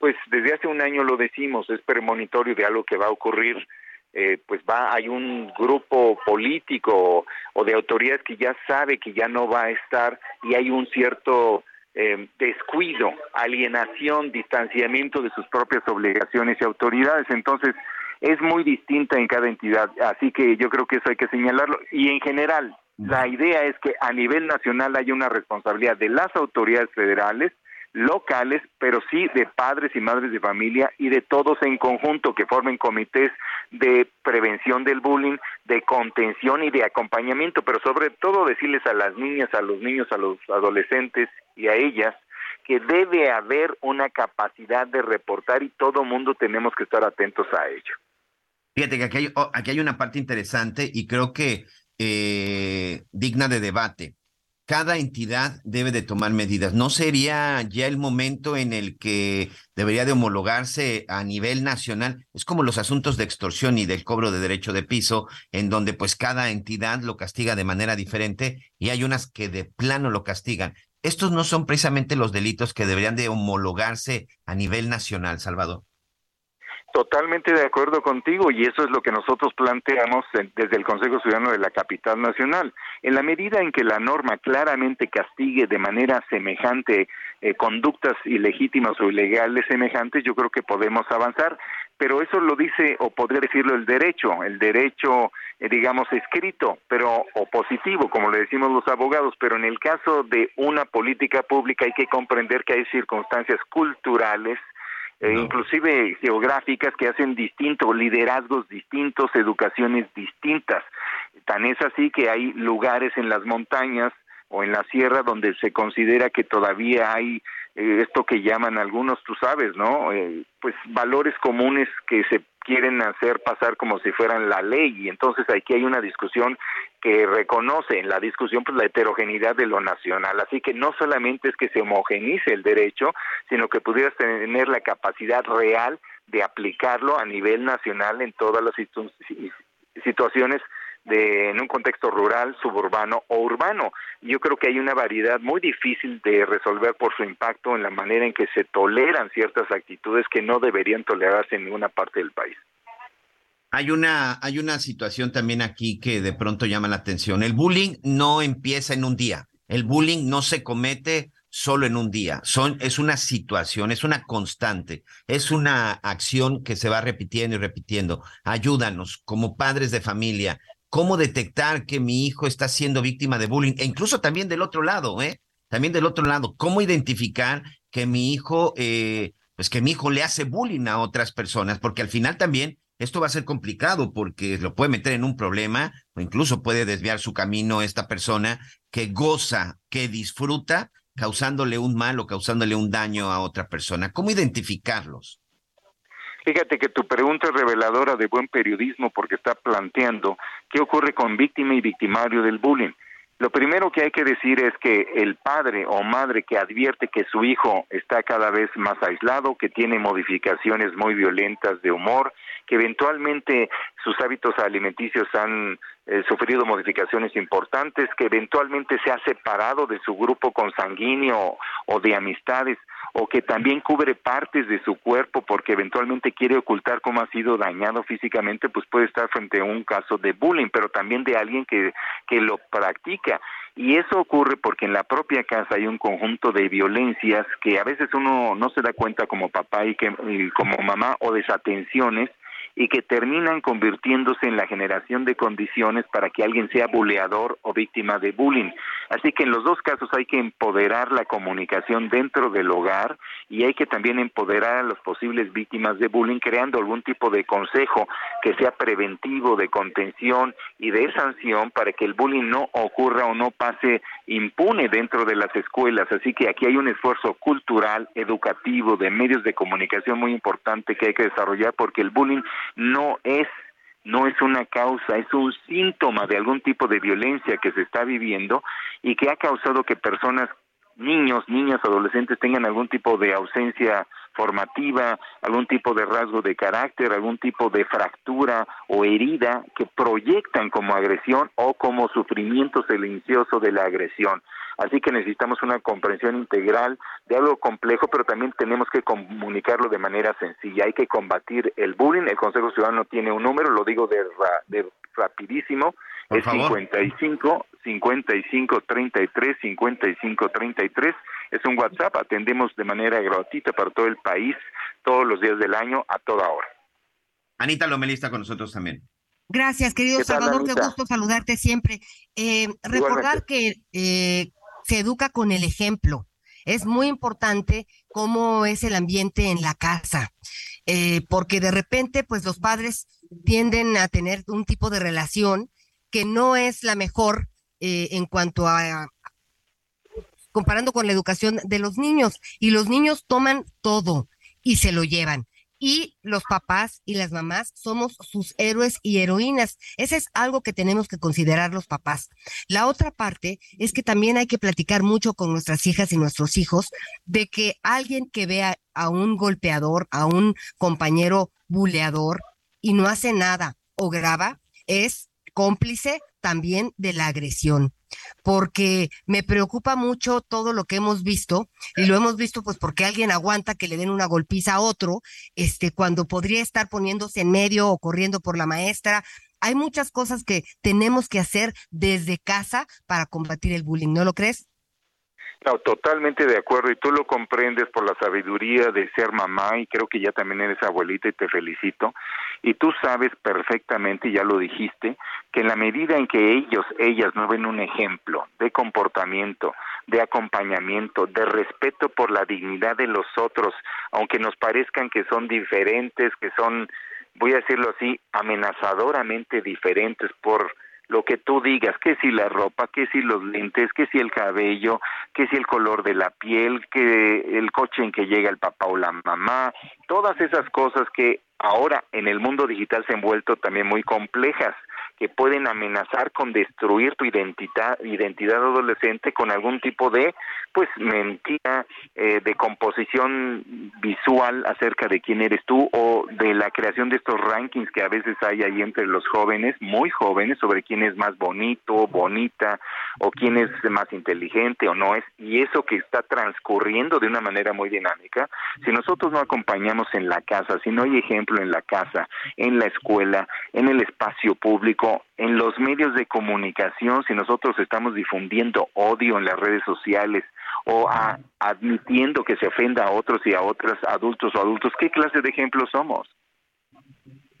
pues desde hace un año lo decimos, es premonitorio de algo que va a ocurrir eh, pues va, hay un grupo político o, de autoridades que ya sabe que ya no va a estar y hay un cierto eh, descuido, alienación, distanciamiento de sus propias obligaciones y autoridades. Entonces, es muy distinta en cada entidad, así que yo creo que eso hay que señalarlo. Y en general, la idea es que a nivel nacional haya una responsabilidad de las autoridades federales, locales, pero sí de padres y madres de familia y de todos en conjunto que formen comités de prevención del bullying, de contención y de acompañamiento, pero sobre todo decirles a las niñas, a los niños, a los adolescentes y a ellas que debe haber una capacidad de reportar y todo mundo tenemos que estar atentos a ello. Fíjate que aquí hay, oh, una parte interesante y creo que eh, digna de debate cada entidad debe de tomar medidas. ¿No sería ya el momento en el que debería de homologarse a nivel nacional? Es como los asuntos de extorsión y del cobro de derecho de piso, en donde pues cada entidad lo castiga de manera diferente y hay unas que de plano lo castigan. Estos no son precisamente los delitos que deberían de homologarse a nivel nacional, Salvador. Totalmente de acuerdo contigo y eso es lo que nosotros planteamos desde el Consejo Ciudadano de la Capital Nacional. En la medida en que la norma claramente castigue de manera semejante eh, conductas ilegítimas o ilegales semejantes, yo creo que podemos avanzar, pero eso lo dice o podría decirlo el derecho, el derecho eh, digamos escrito, pero o positivo, como le decimos los abogados, pero en el caso de una política pública hay que comprender que hay circunstancias culturales eh, inclusive geográficas que hacen distintos, liderazgos distintos, educaciones distintas. Tan es así que hay lugares en las montañas o en la sierra donde se considera que todavía hay eh, esto que llaman algunos, tú sabes, ¿no? Eh, pues valores comunes que se quieren hacer pasar como si fueran la ley y entonces aquí hay una discusión que reconoce en la discusión pues la heterogeneidad de lo nacional así que no solamente es que se homogenice el derecho sino que pudieras tener la capacidad real de aplicarlo a nivel nacional en todas las situaciones de, en un contexto rural, suburbano o urbano. Yo creo que hay una variedad muy difícil de resolver por su impacto en la manera en que se toleran ciertas actitudes que no deberían tolerarse en ninguna parte del país. Hay una, hay una situación también aquí que de pronto llama la atención. El bullying no empieza en un día. El bullying no se comete solo en un día. Es una situación, es una constante, es una acción que se va repitiendo y repitiendo. Ayúdanos como padres de familia, cómo detectar que mi hijo está siendo víctima de bullying, e incluso también del otro lado, ¿eh? También del otro lado, cómo identificar que mi hijo, eh, pues que mi hijo le hace bullying a otras personas, porque al final también esto va a ser complicado porque lo puede meter en un problema o incluso puede desviar su camino esta persona que goza, que disfruta, causándole un mal o causándole un daño a otra persona. ¿Cómo identificarlos? Fíjate que tu pregunta es reveladora de buen periodismo porque está planteando qué ocurre con víctima y victimario del bullying. Lo primero que hay que decir es que el padre o madre que advierte que su hijo está cada vez más aislado, que tiene modificaciones muy violentas de humor, que eventualmente sus hábitos alimenticios han eh, sufrido modificaciones importantes, que eventualmente se ha separado de su grupo consanguíneo o de amistades, o que también cubre partes de su cuerpo porque eventualmente quiere ocultar cómo ha sido dañado físicamente, pues puede estar frente a un caso de bullying, pero también de alguien que, que lo practica. Y eso ocurre porque en la propia casa hay un conjunto de violencias que a veces uno no se da cuenta como papá y, que, y como mamá o desatenciones y que terminan convirtiéndose en la generación de condiciones para que alguien sea buleador o víctima de bullying. Así que en los dos casos hay que empoderar la comunicación dentro del hogar y hay que también empoderar a las posibles víctimas de bullying creando algún tipo de consejo que sea preventivo, de contención y de sanción para que el bullying no ocurra o no pase impune dentro de las escuelas. Así que aquí hay un esfuerzo cultural, educativo, de medios de comunicación muy importante que hay que desarrollar porque el bullying no es no es una causa, es un síntoma de algún tipo de violencia que se está viviendo y que ha causado que personas, niños, niñas, adolescentes tengan algún tipo de ausencia formativa, algún tipo de rasgo de carácter, algún tipo de fractura o herida que proyectan como agresión o como sufrimiento silencioso de la agresión. Así que necesitamos una comprensión integral de algo complejo, pero también tenemos que comunicarlo de manera sencilla. Hay que combatir el bullying. El Consejo Ciudadano tiene un número, lo digo de, rapidísimo, es 55 55 33 55 33 es un WhatsApp, atendemos de manera gratuita para todo el país, todos los días del año, a toda hora. Anita Lomelista con nosotros también. Gracias, querido Salvador, qué gusto saludarte siempre. Eh, recordar que eh, se educa con el ejemplo. Es muy importante cómo es el ambiente en la casa, eh, porque de repente, pues los padres tienden a tener un tipo de relación que no es la mejor eh, en cuanto a, comparando con la educación de los niños, y los niños toman todo y se lo llevan. Y los papás y las mamás somos sus héroes y heroínas. Ese es algo que tenemos que considerar los papás. La otra parte es que también hay que platicar mucho con nuestras hijas y nuestros hijos de que alguien que vea a un golpeador, a un compañero buleador y no hace nada o graba, es cómplice también de la agresión porque me preocupa mucho todo lo que hemos visto y lo hemos visto pues porque alguien aguanta que le den una golpiza a otro, este cuando podría estar poniéndose en medio o corriendo por la maestra. Hay muchas cosas que tenemos que hacer desde casa para combatir el bullying, ¿no lo crees? No, totalmente de acuerdo y tú lo comprendes por la sabiduría de ser mamá y creo que ya también eres abuelita y te felicito. Y tú sabes perfectamente, ya lo dijiste, que en la medida en que ellos, ellas no ven un ejemplo de comportamiento, de acompañamiento, de respeto por la dignidad de los otros, aunque nos parezcan que son diferentes, que son, voy a decirlo así, amenazadoramente diferentes por lo que tú digas, que si la ropa, que si los lentes, que si el cabello, que si el color de la piel, que el coche en que llega el papá o la mamá, todas esas cosas que ahora en el mundo digital se han vuelto también muy complejas que pueden amenazar con destruir tu identidad, identidad adolescente con algún tipo de, pues, mentira, eh, de composición visual acerca de quién eres tú o de la creación de estos rankings que a veces hay ahí entre los jóvenes, muy jóvenes, sobre quién es más bonito, bonita, o quién es más inteligente o no es, y eso que está transcurriendo de una manera muy dinámica, si nosotros no acompañamos en la casa, si no hay ejemplo en la casa, en la escuela, en el espacio público, en los medios de comunicación, si nosotros estamos difundiendo odio en las redes sociales o admitiendo que se ofenda a otros y a otras adultos o adultos, ¿qué clase de ejemplo somos?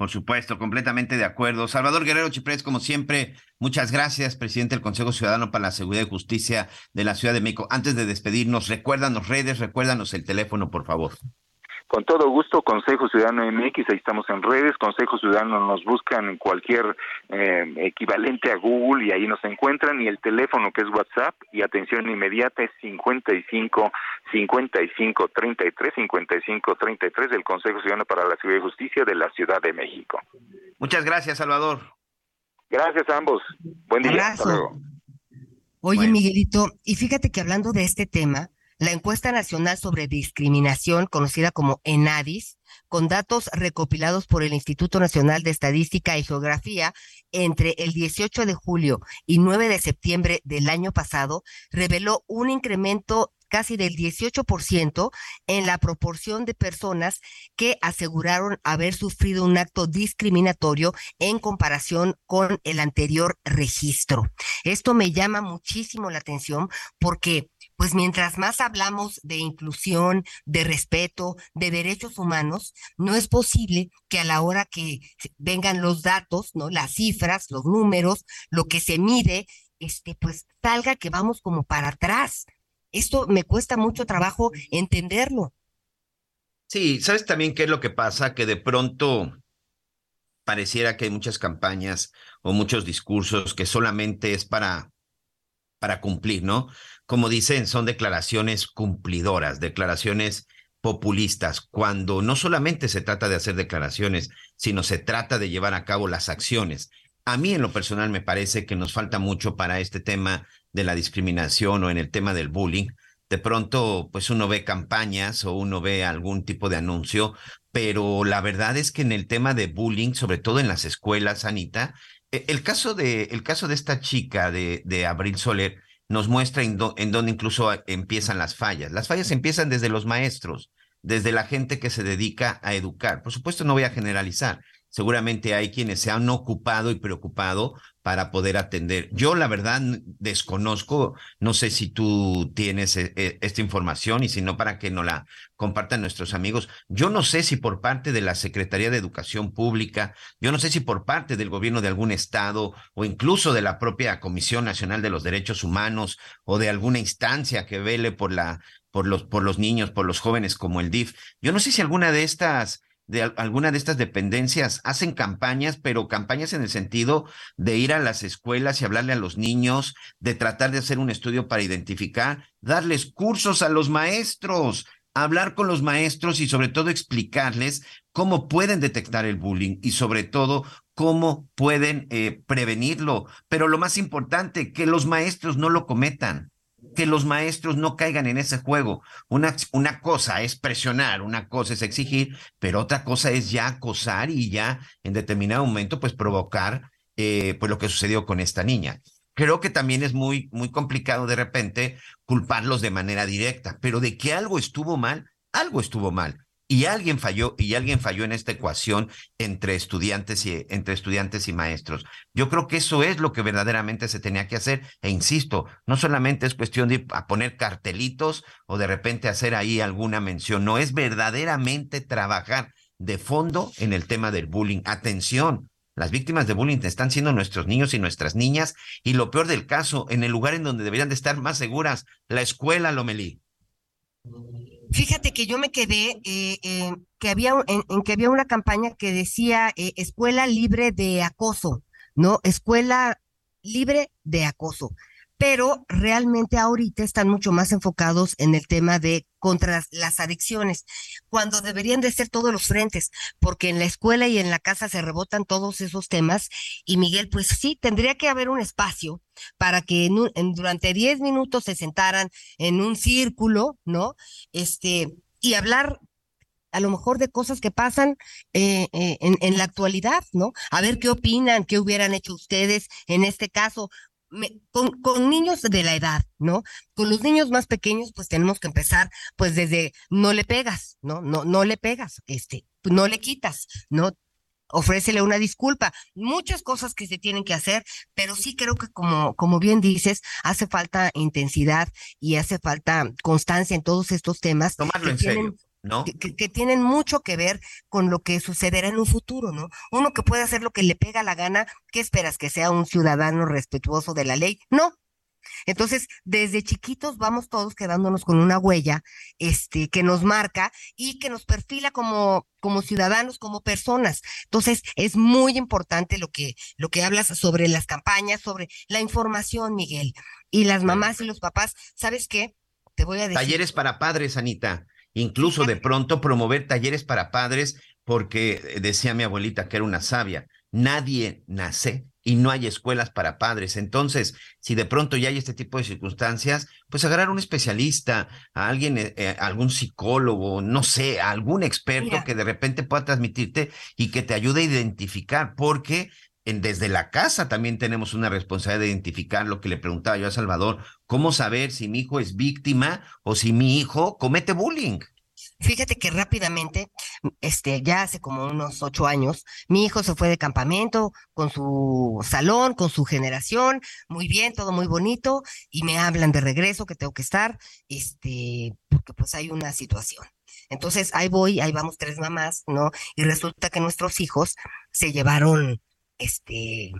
Por supuesto, completamente de acuerdo. Salvador Guerrero Chiprés, como siempre, muchas gracias, presidente del Consejo Ciudadano para la Seguridad y Justicia de la Ciudad de México. Antes de despedirnos, recuérdanos redes, recuérdanos el teléfono, por favor. Con todo gusto, Consejo Ciudadano MX, ahí estamos en redes, Consejo Ciudadano nos buscan en cualquier eh, equivalente a Google y ahí nos encuentran y el teléfono que es WhatsApp y atención inmediata es 55 55 33 55 33 del Consejo Ciudadano para la Seguridad y Justicia de la Ciudad de México. Muchas gracias, Salvador. Gracias a ambos. Buen día. Hasta luego. Oye, Miguelito, y fíjate que hablando de este tema, la encuesta nacional sobre discriminación, conocida como ENADIS, con datos recopilados por el Instituto Nacional de Estadística y Geografía entre el 18 de julio y 9 de septiembre del año pasado, reveló un incremento casi del 18% en la proporción de personas que aseguraron haber sufrido un acto discriminatorio en comparación con el anterior registro. Esto me llama muchísimo la atención porque pues mientras más hablamos de inclusión, de respeto, de derechos humanos, no es posible que a la hora que vengan los datos, ¿no? Las cifras, los números, lo que se mide, este, pues salga que vamos como para atrás. Esto me cuesta mucho trabajo entenderlo. Sí, ¿sabes también qué es lo que pasa? Que de pronto pareciera que hay muchas campañas o muchos discursos que solamente es para para cumplir, ¿no? Como dicen, son declaraciones cumplidoras, declaraciones populistas, cuando no solamente se trata de hacer declaraciones, sino se trata de llevar a cabo las acciones. A mí en lo personal me parece que nos falta mucho para este tema de la discriminación o en el tema del bullying. De pronto, pues uno ve campañas o uno ve algún tipo de anuncio, pero la verdad es que en el tema de bullying, sobre todo en las escuelas, Anita, el caso de, el caso de esta chica de, de Abril Soler nos muestra en, en dónde incluso empiezan las fallas. Las fallas empiezan desde los maestros, desde la gente que se dedica a educar. Por supuesto, no voy a generalizar. Seguramente hay quienes se han ocupado y preocupado para poder atender. Yo la verdad desconozco, no sé si tú tienes eh, eh, esta información y si no para que nos la compartan nuestros amigos. Yo no sé si por parte de la Secretaría de Educación Pública, yo no sé si por parte del gobierno de algún estado o incluso de la propia Comisión Nacional de los Derechos Humanos o de alguna instancia que vele por la por los por los niños, por los jóvenes como el DIF. Yo no sé si alguna de estas de alguna de estas dependencias hacen campañas, pero campañas en el sentido de ir a las escuelas y hablarle a los niños, de tratar de hacer un estudio para identificar, darles cursos a los maestros, hablar con los maestros y sobre todo explicarles cómo pueden detectar el bullying y sobre todo cómo pueden eh, prevenirlo. Pero lo más importante, que los maestros no lo cometan, que los maestros no caigan en ese juego. Una, una cosa es presionar, una cosa es exigir, pero otra cosa es ya acosar y ya en determinado momento pues provocar eh, pues lo que sucedió con esta niña. Creo que también es muy, muy complicado de repente culparlos de manera directa, pero de que algo estuvo mal, algo estuvo mal y alguien falló y alguien falló en esta ecuación entre estudiantes y entre estudiantes y maestros. Yo creo que eso es lo que verdaderamente se tenía que hacer e insisto, no solamente es cuestión de poner cartelitos o de repente hacer ahí alguna mención, no es verdaderamente trabajar de fondo en el tema del bullying. Atención, las víctimas de bullying están siendo nuestros niños y nuestras niñas y lo peor del caso, en el lugar en donde deberían de estar más seguras, la escuela, Lomelí. Fíjate que yo me quedé eh, eh, que había en, que había una campaña que decía eh, escuela libre de acoso, ¿no? Escuela libre de acoso pero realmente ahorita están mucho más enfocados en el tema de contra las adicciones, cuando deberían de ser todos los frentes, porque en la escuela y en la casa se rebotan todos esos temas y Miguel, pues sí, tendría que haber un espacio para que durante 10 minutos se sentaran en un círculo, ¿no? Este, y hablar a lo mejor de cosas que pasan eh, eh, en, en, la actualidad, ¿no? A ver qué opinan, qué hubieran hecho ustedes en este caso, con, con, niños de la edad, ¿no? Con los niños más pequeños, pues tenemos que empezar, pues desde no le pegas, ¿no? No, no le pegas, este, no le quitas, ¿no? Ofrécele una disculpa, muchas cosas que se tienen que hacer, pero sí creo que como, como bien dices, hace falta intensidad y hace falta constancia en todos estos temas. Tomarlo en serio. Que, tienen mucho que ver con lo que sucederá en un futuro, ¿no? Uno que puede hacer lo que le pega la gana, ¿qué esperas? ¿Que sea un ciudadano respetuoso de la ley? No. Entonces, desde chiquitos vamos todos quedándonos con una huella, este, que nos marca y que nos perfila como, como ciudadanos, como personas. Entonces, es muy importante lo que, lo que hablas sobre las campañas, sobre la información, Miguel. Y las mamás y los papás, ¿sabes qué? Te voy a decir. Talleres para padres, Anita incluso de pronto promover talleres para padres, porque decía mi abuelita que era una sabia, nadie nace y no hay escuelas para padres. Entonces, si de pronto ya hay este tipo de circunstancias, pues agarrar a un especialista, a alguien, eh, eh, algún psicólogo, no sé, algún experto que de repente pueda transmitirte y que te ayude a identificar, porque desde la casa también tenemos una responsabilidad de identificar lo que le preguntaba yo a Salvador, cómo saber si mi hijo es víctima o si mi hijo comete bullying. Fíjate que rápidamente, este, ya hace como unos ocho años, mi hijo se fue de campamento con su salón, con su generación, muy bien, todo muy bonito, y me hablan de regreso que tengo que estar, este, porque pues hay una situación. Entonces ahí voy, ahí vamos tres mamás, ¿no? Y resulta que nuestros hijos se llevaron este,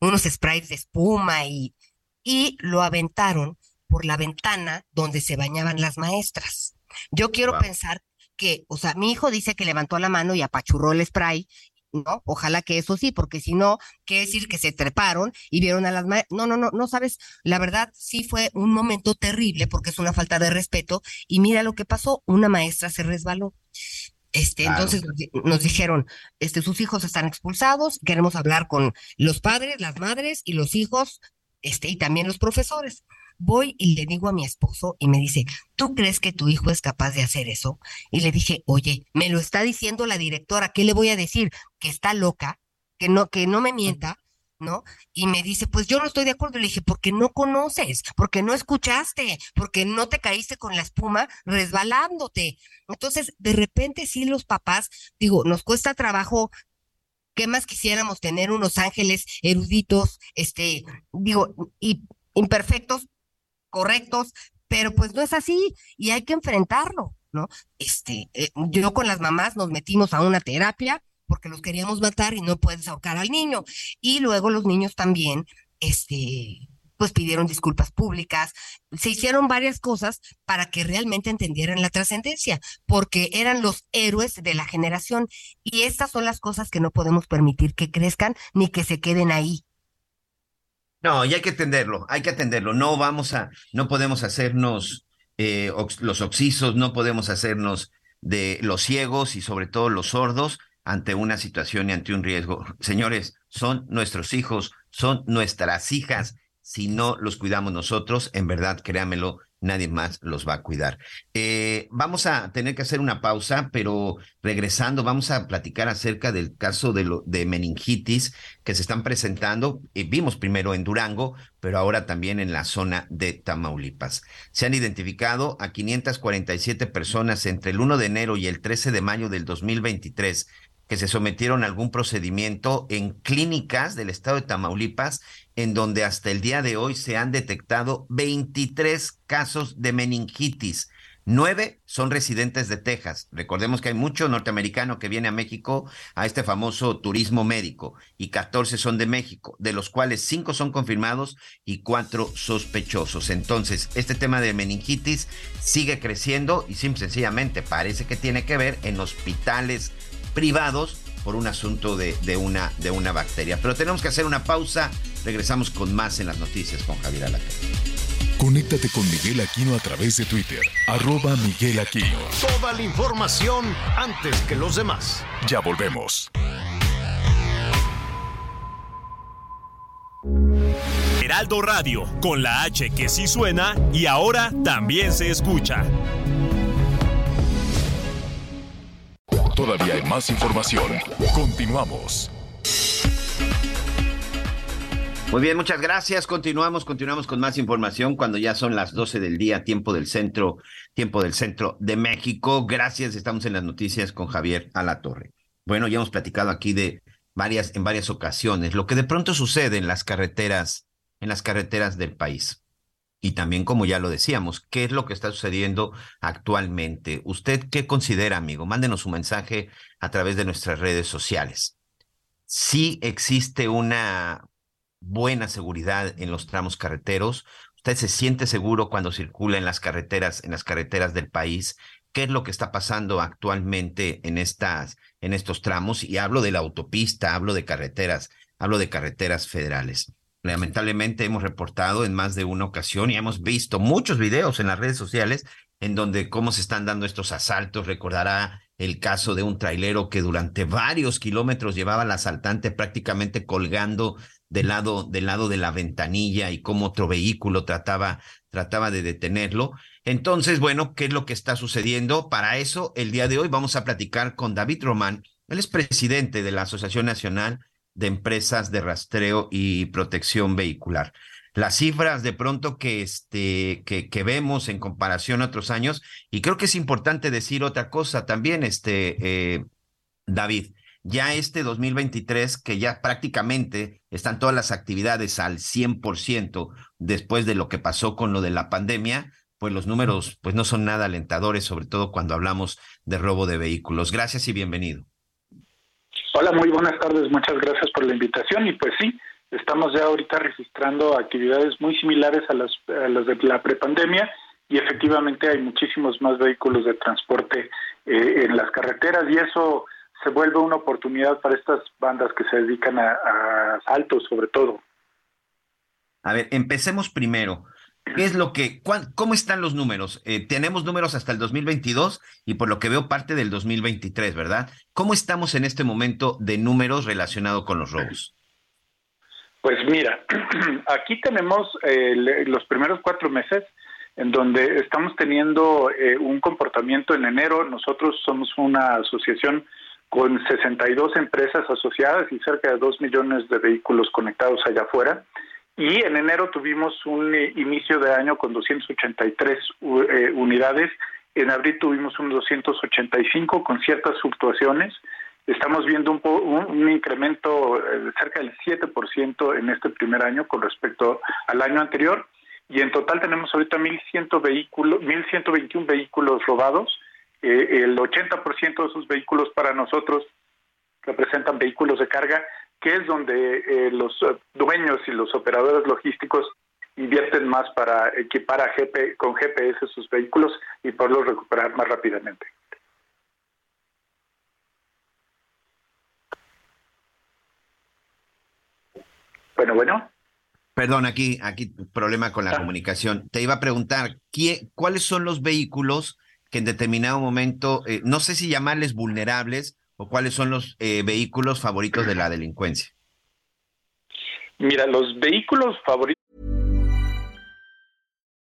unos sprays de espuma y, y lo aventaron por la ventana donde se bañaban las maestras. Yo quiero pensar que, o sea, mi hijo dice que levantó la mano y apachurró el spray, ¿no? Ojalá que eso sí, porque si no, quiere decir que se treparon y vieron a las maestras. No, no, no, no sabes, la verdad sí fue un momento terrible porque es una falta de respeto y mira lo que pasó, una maestra se resbaló. Este, entonces nos, dijeron, este, sus hijos están expulsados, queremos hablar con los padres, las madres y los hijos, este, y también los profesores. Voy y le digo a mi esposo y me dice, ¿tú crees que tu hijo es capaz de hacer eso? Y le dije, oye, me lo está diciendo la directora, ¿qué le voy a decir? Que está loca, que no, que no me mienta, ¿no? Y me dice, pues yo no estoy de acuerdo. Le dije, porque no conoces, porque no escuchaste, porque no te caíste con la espuma resbalándote. Entonces, de repente sí los papás, digo, nos cuesta trabajo. ¿Qué más quisiéramos tener unos ángeles eruditos, este, digo, y imperfectos, correctos, pero pues no es así y hay que enfrentarlo, ¿no? Este, eh, yo con las mamás nos metimos a una terapia, porque los queríamos matar y no puedes ahorcar al niño. Y luego los niños también, este, pues pidieron disculpas públicas, se hicieron varias cosas para que realmente entendieran la trascendencia, porque eran los héroes de la generación y estas son las cosas que no podemos permitir que crezcan ni que se queden ahí. No, y hay que atenderlo, hay que atenderlo. No vamos a, no podemos hacernos eh, los oxisos, no podemos hacernos de los ciegos y sobre todo los sordos ante una situación y ante un riesgo. Señores, son nuestros hijos, son nuestras hijas. Si no los cuidamos nosotros, en verdad, créamelo, nadie más los va a cuidar. Eh, vamos a tener que hacer una pausa, pero regresando vamos a platicar acerca del caso de, lo, de meningitis que se están presentando. y vimos primero en Durango, pero ahora también en la zona de Tamaulipas. Se han identificado a 547 personas entre el 1 de enero y el 13 de mayo del 2023 que se sometieron a algún procedimiento en clínicas del estado de Tamaulipas, en donde hasta el día de hoy se han detectado 23 casos de meningitis. Nueve son residentes de Texas. Recordemos que hay mucho norteamericano que viene a México a este famoso turismo médico y 14 son de México, de los cuales cinco son confirmados y cuatro sospechosos. Entonces, este tema de meningitis sigue creciendo y simple, sencillamente parece que tiene que ver en hospitales privados por un asunto de, de, una, de una bacteria. Pero tenemos que hacer una pausa. Regresamos con más en las noticias con Javier Alaca. Conéctate con Miguel Aquino a través de Twitter, arroba Miguel Aquino. Toda la información antes que los demás. Ya volvemos. Heraldo Radio, con la H que sí suena y ahora también se escucha. Todavía hay más información. Continuamos. Muy bien, muchas gracias. Continuamos, continuamos con más información cuando ya son las 12 del día, tiempo del centro, tiempo del centro de México. Gracias, estamos en las noticias con Javier Alatorre. Bueno, ya hemos platicado aquí de varias, en varias ocasiones, lo que de pronto sucede en las carreteras, en las carreteras del país. Y también, como ya lo decíamos, ¿qué es lo que está sucediendo actualmente? ¿Usted qué considera, amigo? Mándenos un mensaje a través de nuestras redes sociales. Si existe una buena seguridad en los tramos carreteros, usted se siente seguro cuando circula en las carreteras, en las carreteras del país. ¿Qué es lo que está pasando actualmente en estas, en estos tramos? Y hablo de la autopista, hablo de carreteras, hablo de carreteras federales. Lamentablemente hemos reportado en más de una ocasión y hemos visto muchos videos en las redes sociales en donde cómo se están dando estos asaltos. Recordará el caso de un trailero que durante varios kilómetros llevaba al asaltante prácticamente colgando del lado, del lado de la ventanilla y cómo otro vehículo trataba, trataba de detenerlo. Entonces, bueno, ¿qué es lo que está sucediendo? Para eso, el día de hoy vamos a platicar con David Román. Él es presidente de la Asociación Nacional de empresas de rastreo y protección vehicular. Las cifras de pronto que, este, que, que vemos en comparación a otros años, y creo que es importante decir otra cosa también, este, eh, David, ya este 2023, que ya prácticamente están todas las actividades al 100% después de lo que pasó con lo de la pandemia, pues los números pues no son nada alentadores, sobre todo cuando hablamos de robo de vehículos. Gracias y bienvenido. Hola, muy buenas tardes. Muchas gracias por la invitación. Y pues sí, estamos ya ahorita registrando actividades muy similares a las, de la prepandemia y efectivamente hay muchísimos más vehículos de transporte eh, en las carreteras y eso se vuelve una oportunidad para estas bandas que se dedican a, a asaltos sobre todo. A ver, empecemos primero. ¿Qué es lo que, cómo están los números? Eh, tenemos números hasta el 2022 y por lo que veo parte del 2023, ¿verdad? ¿Cómo estamos en este momento de números relacionados con los robos? Pues mira, aquí tenemos eh, los primeros cuatro meses en donde estamos teniendo eh, un comportamiento en enero. Nosotros somos una asociación con 62 empresas asociadas y cerca de 2 millones de vehículos conectados allá afuera. Y en enero tuvimos un eh, inicio de año con 283 eh, unidades. En abril tuvimos unos 285 con ciertas fluctuaciones. Estamos viendo un, un, incremento eh, de cerca del 7% en este primer año con respecto al año anterior. Y en total tenemos ahorita 1.100 vehículos, 1.121 vehículos robados. el 80% de esos vehículos para nosotros representan vehículos de carga que es donde eh, los eh, dueños y los operadores logísticos invierten más para equipar a GP, con GPS sus vehículos y poderlos recuperar más rápidamente. Bueno, bueno. Perdón, aquí, aquí problema con la ah. comunicación. Te iba a preguntar, ¿cuáles son los vehículos que en determinado momento, eh, no sé si llamarles vulnerables, o cuáles son los eh, vehículos favoritos de la delincuencia? Mira, los vehículos favoritos.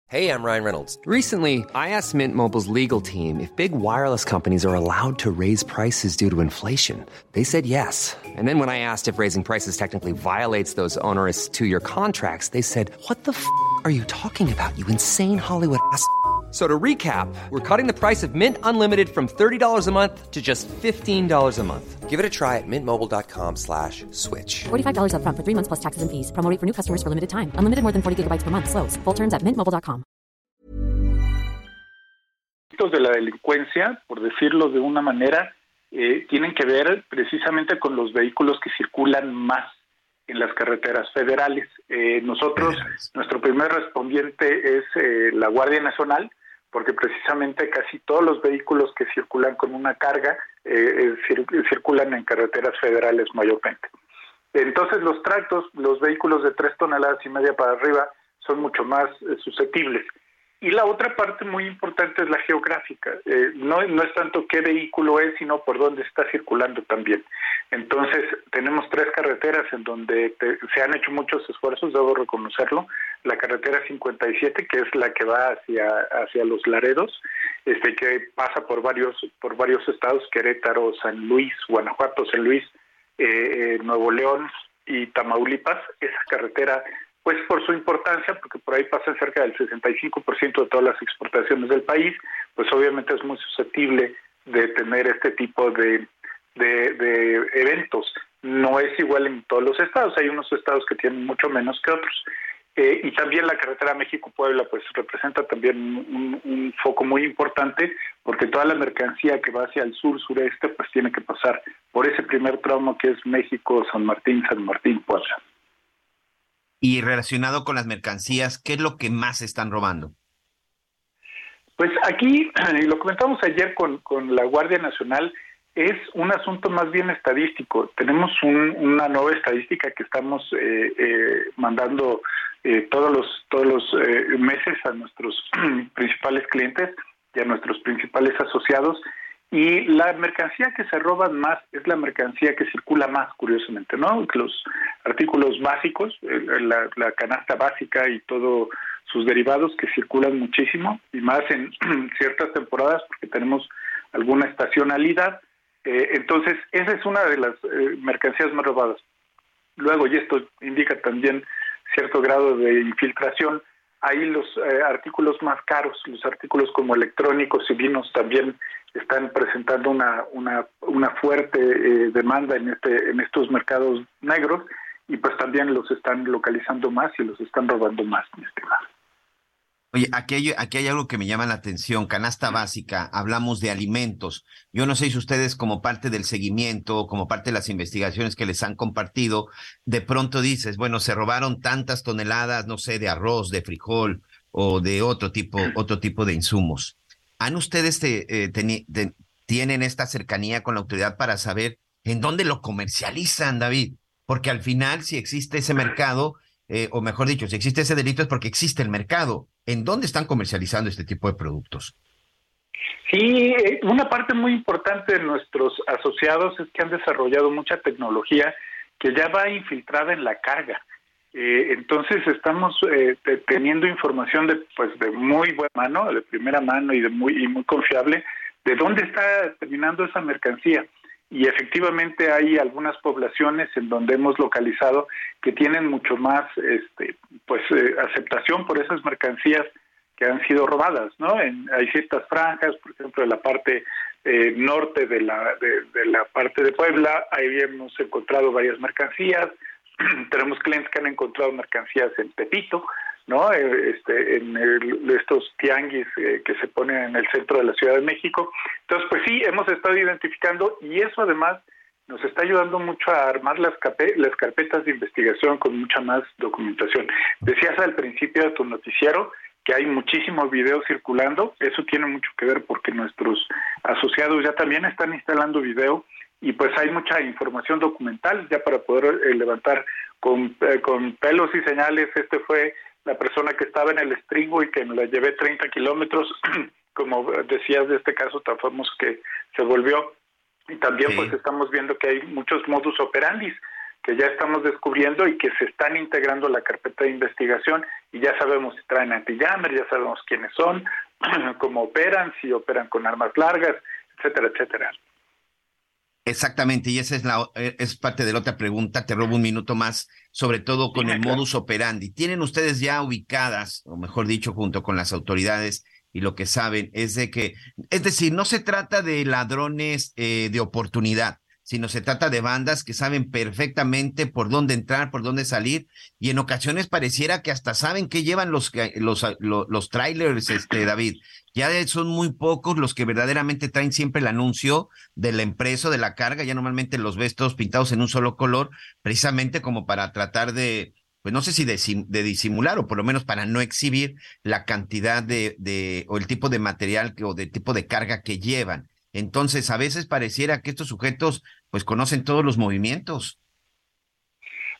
Hey, I'm Ryan Reynolds. Recently, I asked Mint Mobile's legal team if big wireless companies are allowed to raise prices due to inflation. They said yes. And then when I asked if raising prices technically violates those onerous two-year contracts, they said, "What the f*** are you talking about? You insane Hollywood ass." So to recap, we're cutting the price of Mint Unlimited from $30 a month to just $15 a month. Give it a try at mintmobile.com slash switch. $45 up front for three months plus taxes and fees. Promo for new customers for limited time. Unlimited more than 40 gigabytes per month. Slows. Full terms at mintmobile.com. de la delincuencia, por decirlo de una manera, eh, tienen que ver precisamente con los vehículos que circulan más en las carreteras federales. Eh, nosotros, nuestro primer respondiente es eh, la Guardia Nacional, porque precisamente casi todos los vehículos que circulan con una carga eh, circulan en carreteras federales mayormente. Entonces los tractos, los vehículos de tres toneladas y media para arriba son mucho más susceptibles. Y la otra parte muy importante es la geográfica. Eh, no, es tanto qué vehículo es, sino por dónde está circulando también. Entonces, tenemos tres carreteras en donde se han hecho muchos esfuerzos, debo reconocerlo. La carretera 57, que es la que va hacia, hacia los Laredos, este, que pasa por varios, por varios estados, Querétaro, San Luis, Guanajuato, San Luis, eh, eh Nuevo León y Tamaulipas. Esa carretera pues por su importancia, porque por ahí pasan cerca del 65% de todas las exportaciones del país, pues obviamente es muy susceptible de tener este tipo de, eventos. No es igual en todos los estados, hay unos estados que tienen mucho menos que otros. Eh, y también la carretera México-Puebla pues representa también un, un, foco muy importante porque toda la mercancía que va hacia el sur-sureste pues tiene que pasar por ese primer tramo que es México-San Martín, San Martín-Puebla. Y relacionado con las mercancías, ¿qué es lo que más están robando? Pues aquí, lo comentamos ayer con, con la Guardia Nacional, es un asunto más bien estadístico. Tenemos una nueva estadística que estamos eh, eh, mandando eh, todos los todos los meses a nuestros principales clientes y a nuestros principales asociados y la mercancía que se roban más es la mercancía que circula más, curiosamente, ¿no? Los artículos básicos, la, canasta básica y todos sus derivados que circulan muchísimo, y más en ciertas temporadas porque tenemos alguna estacionalidad. Eh, entonces, esa es una de las eh, mercancías más robadas. Luego, y esto indica también cierto grado de infiltración, ahí los eh, artículos más caros, los artículos como electrónicos y vinos también están presentando una, una, una fuerte eh, demanda en, este, en estos mercados negros y pues también los están localizando más y los están robando más, mi estimado. Oye, aquí hay, aquí hay algo que me llama la atención, canasta básica, hablamos de alimentos. Yo no sé si ustedes como parte del seguimiento, como parte de las investigaciones que les han compartido, de pronto dices, bueno, se robaron tantas toneladas, no sé, de arroz, de frijol o de otro tipo, otro tipo de insumos. ¿Han ustedes eh, tienen esta cercanía con la autoridad para saber en dónde lo comercializan, David? Porque al final, si existe ese mercado, eh, o mejor dicho, si existe ese delito es porque existe el mercado. ¿En dónde están comercializando este tipo de productos? Sí, eh, una parte muy importante de nuestros asociados es que han desarrollado mucha tecnología que ya va infiltrada en la carga. Eh, entonces estamos eh, teniendo información de pues de muy buena mano, de primera mano y de muy y muy confiable de dónde está terminando esa mercancía. Y efectivamente hay algunas poblaciones en donde hemos localizado que tienen mucho más este pues eh, aceptación por esas mercancías que han sido robadas, ¿no? hay ciertas franjas, por ejemplo, en la parte norte de la de la parte de Puebla, ahí hemos encontrado varias mercancías, tenemos clientes que han encontrado mercancías en Pepito, ¿no? Eh, este, en estos tianguis eh, que se ponen en el centro de la Ciudad de México. Entonces, pues sí, hemos estado identificando y eso además nos está ayudando mucho a armar las, las carpetas de investigación con mucha más documentación. Decías al principio de tu noticiero que hay muchísimos videos circulando, eso tiene mucho que ver porque nuestros asociados ya también están instalando video y pues hay mucha información documental ya para poder eh, levantar con, eh, con pelos y señales. Este fue la persona que estaba en el estribo y que me la llevé 30 kilómetros, como decías de este caso tan famoso que se volvió. Y también pues estamos viendo que hay muchos modus operandis que ya estamos descubriendo y que se están integrando a la carpeta de investigación y ya sabemos si traen antillammer, ya sabemos quiénes son, cómo operan, si operan con armas largas, etcétera, etcétera. Exactamente, y esa es la eh, es parte de la otra pregunta. Te robo un minuto más, sobre todo con el modus operandi. ¿Tienen ustedes ya ubicadas, o mejor dicho, junto con las autoridades y lo que saben, es de que, es decir, no se trata de ladrones eh, de oportunidad, sino se trata de bandas que saben perfectamente por dónde entrar, por dónde salir, y en ocasiones pareciera que hasta saben qué llevan los, los, los, trailers, este, David. Ya son muy pocos los que verdaderamente traen siempre el anuncio de la de la carga, ya normalmente los ves todos pintados en un solo color, precisamente como para tratar de, pues no sé si de, disimular o por lo menos para no exhibir la cantidad de, de, o el tipo de material o de tipo de carga que llevan. Entonces, a veces pareciera que estos sujetos pues conocen todos los movimientos.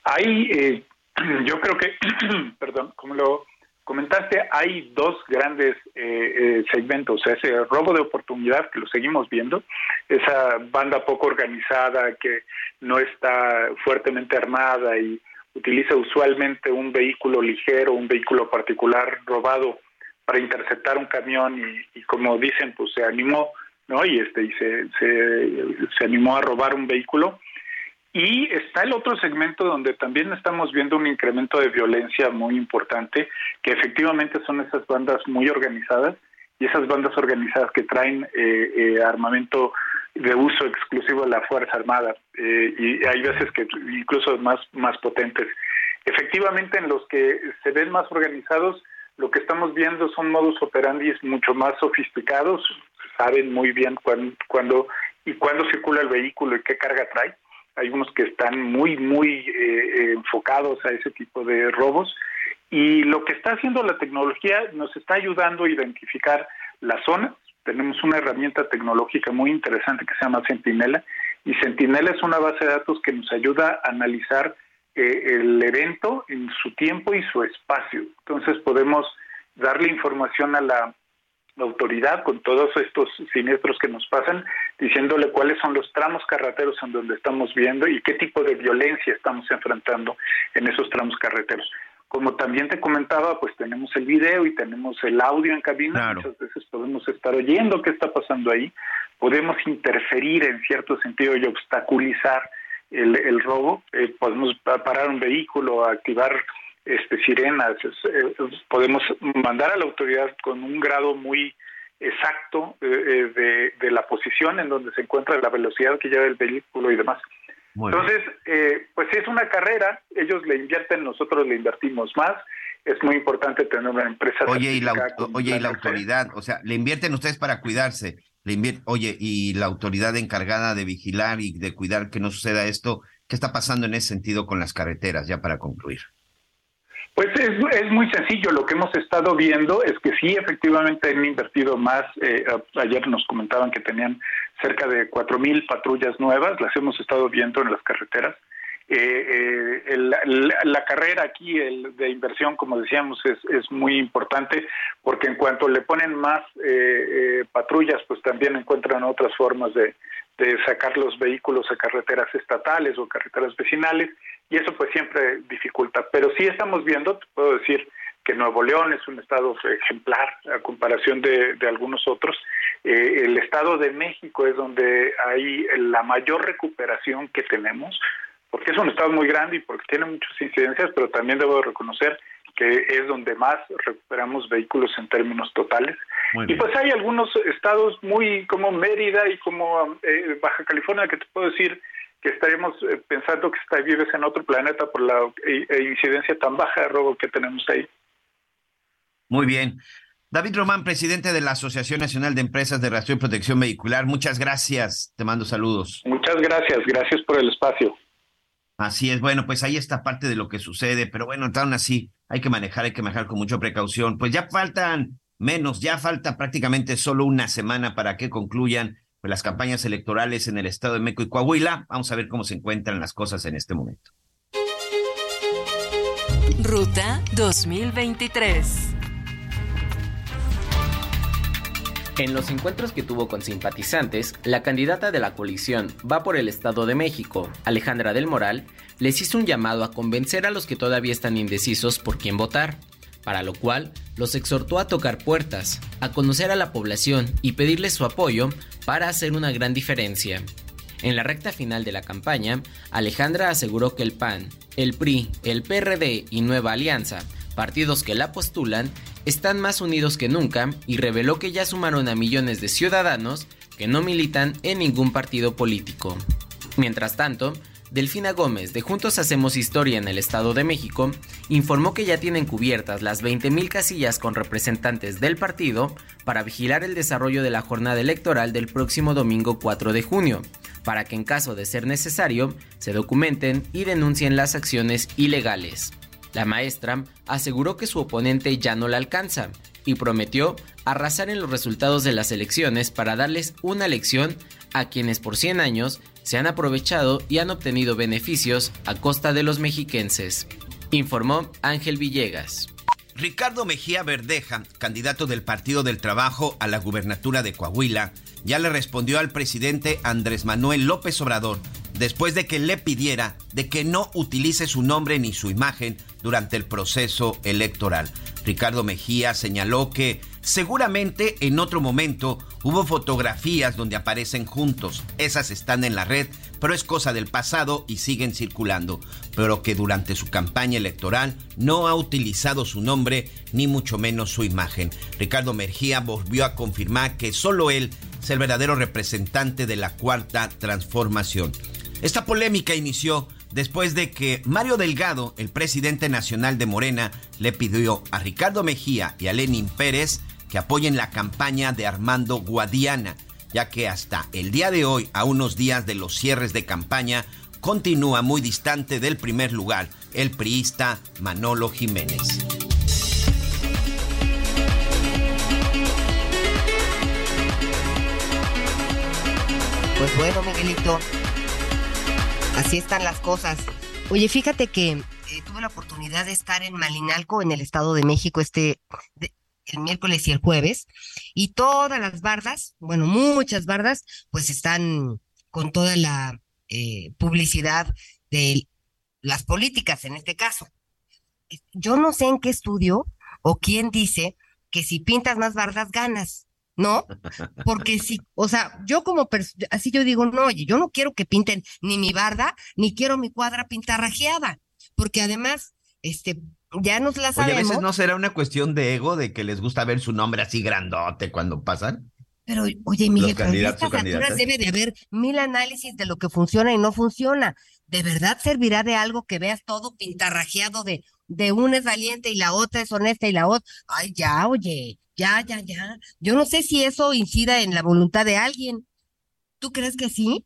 Hay, eh, yo creo que, perdón, como lo comentaste, hay dos grandes eh, eh, segmentos, ese robo de oportunidad que lo seguimos viendo, esa banda poco organizada que no está fuertemente armada y utiliza usualmente un vehículo ligero, un vehículo particular robado para interceptar un camión y, y como dicen, pues se animó ¿no? Y este y se, se, animó a robar un vehículo. Y está el otro segmento donde también estamos viendo un incremento de violencia muy importante, que efectivamente son esas bandas muy organizadas y esas bandas organizadas que traen eh, eh, armamento de uso exclusivo de la Fuerza Armada eh, y hay veces que incluso más, más potentes. Efectivamente, en los que se ven más organizados, lo que estamos viendo son modus operandi mucho más sofisticados, saben muy bien cuándo, y cuándo circula el vehículo y qué carga trae. Hay unos que están muy, muy eh, enfocados a ese tipo de robos. Y lo que está haciendo la tecnología nos está ayudando a identificar las zonas. Tenemos una herramienta tecnológica muy interesante que se llama Sentinela. Y Sentinela es una base de datos que nos ayuda a analizar eh, el evento en su tiempo y su espacio. Entonces podemos darle información a la la autoridad con todos estos siniestros que nos pasan, diciéndole cuáles son los tramos carreteros en donde estamos viendo y qué tipo de violencia estamos enfrentando en esos tramos carreteros. Como también te comentaba, pues tenemos el video y tenemos el audio en cabina, muchas veces podemos estar oyendo qué está pasando ahí, podemos interferir en cierto sentido y obstaculizar el, robo, eh, podemos parar un vehículo, activar este, sirenas, eh, podemos mandar a la autoridad con un grado muy exacto eh, eh, de, la posición en donde se encuentra la velocidad que lleva el vehículo y demás. Entonces, pues es una carrera, ellos le invierten, nosotros le invertimos más, es muy importante tener una empresa. Oye, y la, oye, y la autoridad, o sea, le invierten ustedes para cuidarse, le oye, y la autoridad encargada de vigilar y de cuidar que no suceda esto, ¿qué está pasando en ese sentido con las carreteras, ya para concluir? Pues es, muy sencillo. Lo que hemos estado viendo es que sí, efectivamente han invertido más. Eh, ayer nos comentaban que tenían cerca de cuatro mil patrullas nuevas. Las hemos estado viendo en las carreteras. Eh, eh la, carrera aquí el, de inversión, como decíamos, es, muy importante porque en cuanto le ponen más patrullas, pues también encuentran otras formas de sacar los vehículos a carreteras estatales o carreteras vecinales y eso pues siempre dificulta. Pero sí estamos viendo, puedo decir que Nuevo León es un estado ejemplar a comparación de, algunos otros. Eh, el estado de México es donde hay la mayor recuperación que tenemos, porque es un estado muy grande y porque tiene muchas incidencias, pero también debo reconocer que es donde más recuperamos vehículos en términos totales. Y pues hay algunos estados muy como Mérida y como eh, Baja California que te puedo decir que estaríamos eh, pensando que está, vives en otro planeta por la eh, incidencia tan baja de robo que tenemos ahí. Muy bien. David Román, presidente de la Asociación Nacional de Empresas de Rastro y Protección Vehicular, muchas gracias. Te mando saludos. Muchas gracias, gracias por el espacio. Así es, bueno, pues ahí está parte de lo que sucede, pero bueno, aún así hay que manejar, hay que manejar con mucha precaución. Pues ya faltan menos, ya falta prácticamente solo una semana para que concluyan pues, las campañas electorales en el estado de México y Coahuila. Vamos a ver cómo se encuentran las cosas en este momento. Ruta 2023. En los encuentros que tuvo con simpatizantes, la candidata de la coalición Va por el Estado de México, Alejandra del Moral, les hizo un llamado a convencer a los que todavía están indecisos por quién votar, para lo cual los exhortó a tocar puertas, a conocer a la población y pedirles su apoyo para hacer una gran diferencia. En la recta final de la campaña, Alejandra aseguró que el PAN, el PRI, el PRD y Nueva Alianza, partidos que la postulan, están más unidos que nunca y reveló que ya sumaron a millones de ciudadanos que no militan en ningún partido político. Mientras tanto, Delfina Gómez de Juntos Hacemos Historia en el Estado de México informó que ya tienen cubiertas las 20.000 casillas con representantes del partido para vigilar el desarrollo de la jornada electoral del próximo domingo 4 de junio, para que en caso de ser necesario se documenten y denuncien las acciones ilegales. La maestra aseguró que su oponente ya no la alcanza y prometió arrasar en los resultados de las elecciones para darles una lección a quienes por 100 años se han aprovechado y han obtenido beneficios a costa de los mexiquenses, informó Ángel Villegas. Ricardo Mejía Verdeja, candidato del Partido del Trabajo a la gubernatura de Coahuila, ya le respondió al presidente Andrés Manuel López Obrador después de que le pidiera de que no utilice su nombre ni su imagen durante el proceso electoral. Ricardo Mejía señaló que seguramente en otro momento hubo fotografías donde aparecen juntos. Esas están en la red, pero es cosa del pasado y siguen circulando. Pero que durante su campaña electoral no ha utilizado su nombre ni mucho menos su imagen. Ricardo Mejía volvió a confirmar que solo él es el verdadero representante de la cuarta transformación. Esta polémica inició después de que Mario Delgado, el presidente nacional de Morena, le pidió a Ricardo Mejía y a Lenin Pérez que apoyen la campaña de Armando Guadiana, ya que hasta el día de hoy, a unos días de los cierres de campaña, continúa muy distante del primer lugar, el priista Manolo Jiménez. Pues bueno, Miguelito, así están las cosas. Oye, fíjate que eh, tuve la oportunidad de estar en Malinalco, en el Estado de México, este el miércoles y el jueves, y todas las bardas, bueno, muchas bardas, pues están con toda la eh, publicidad de las políticas en este caso. Yo no sé en qué estudio o quién dice que si pintas más bardas ganas. ¿no? Porque si, o sea, yo como, así yo digo, no, oye, yo no quiero que pinten ni mi barda, ni quiero mi cuadra pintarrajeada, porque además, este, ya nos la sabemos. Oye, a veces no será una cuestión de ego, de que les gusta ver su nombre así grandote cuando pasan. Pero, oye, Miguel, en estas alturas debe de haber mil análisis de lo que funciona y no funciona. ¿De verdad servirá de algo que veas todo pintarrajeado de, de una es valiente y la otra es honesta y la otra? Ay, ya, oye, ya, ya, ya. Yo no sé si eso incida en la voluntad de alguien. ¿Tú crees que sí?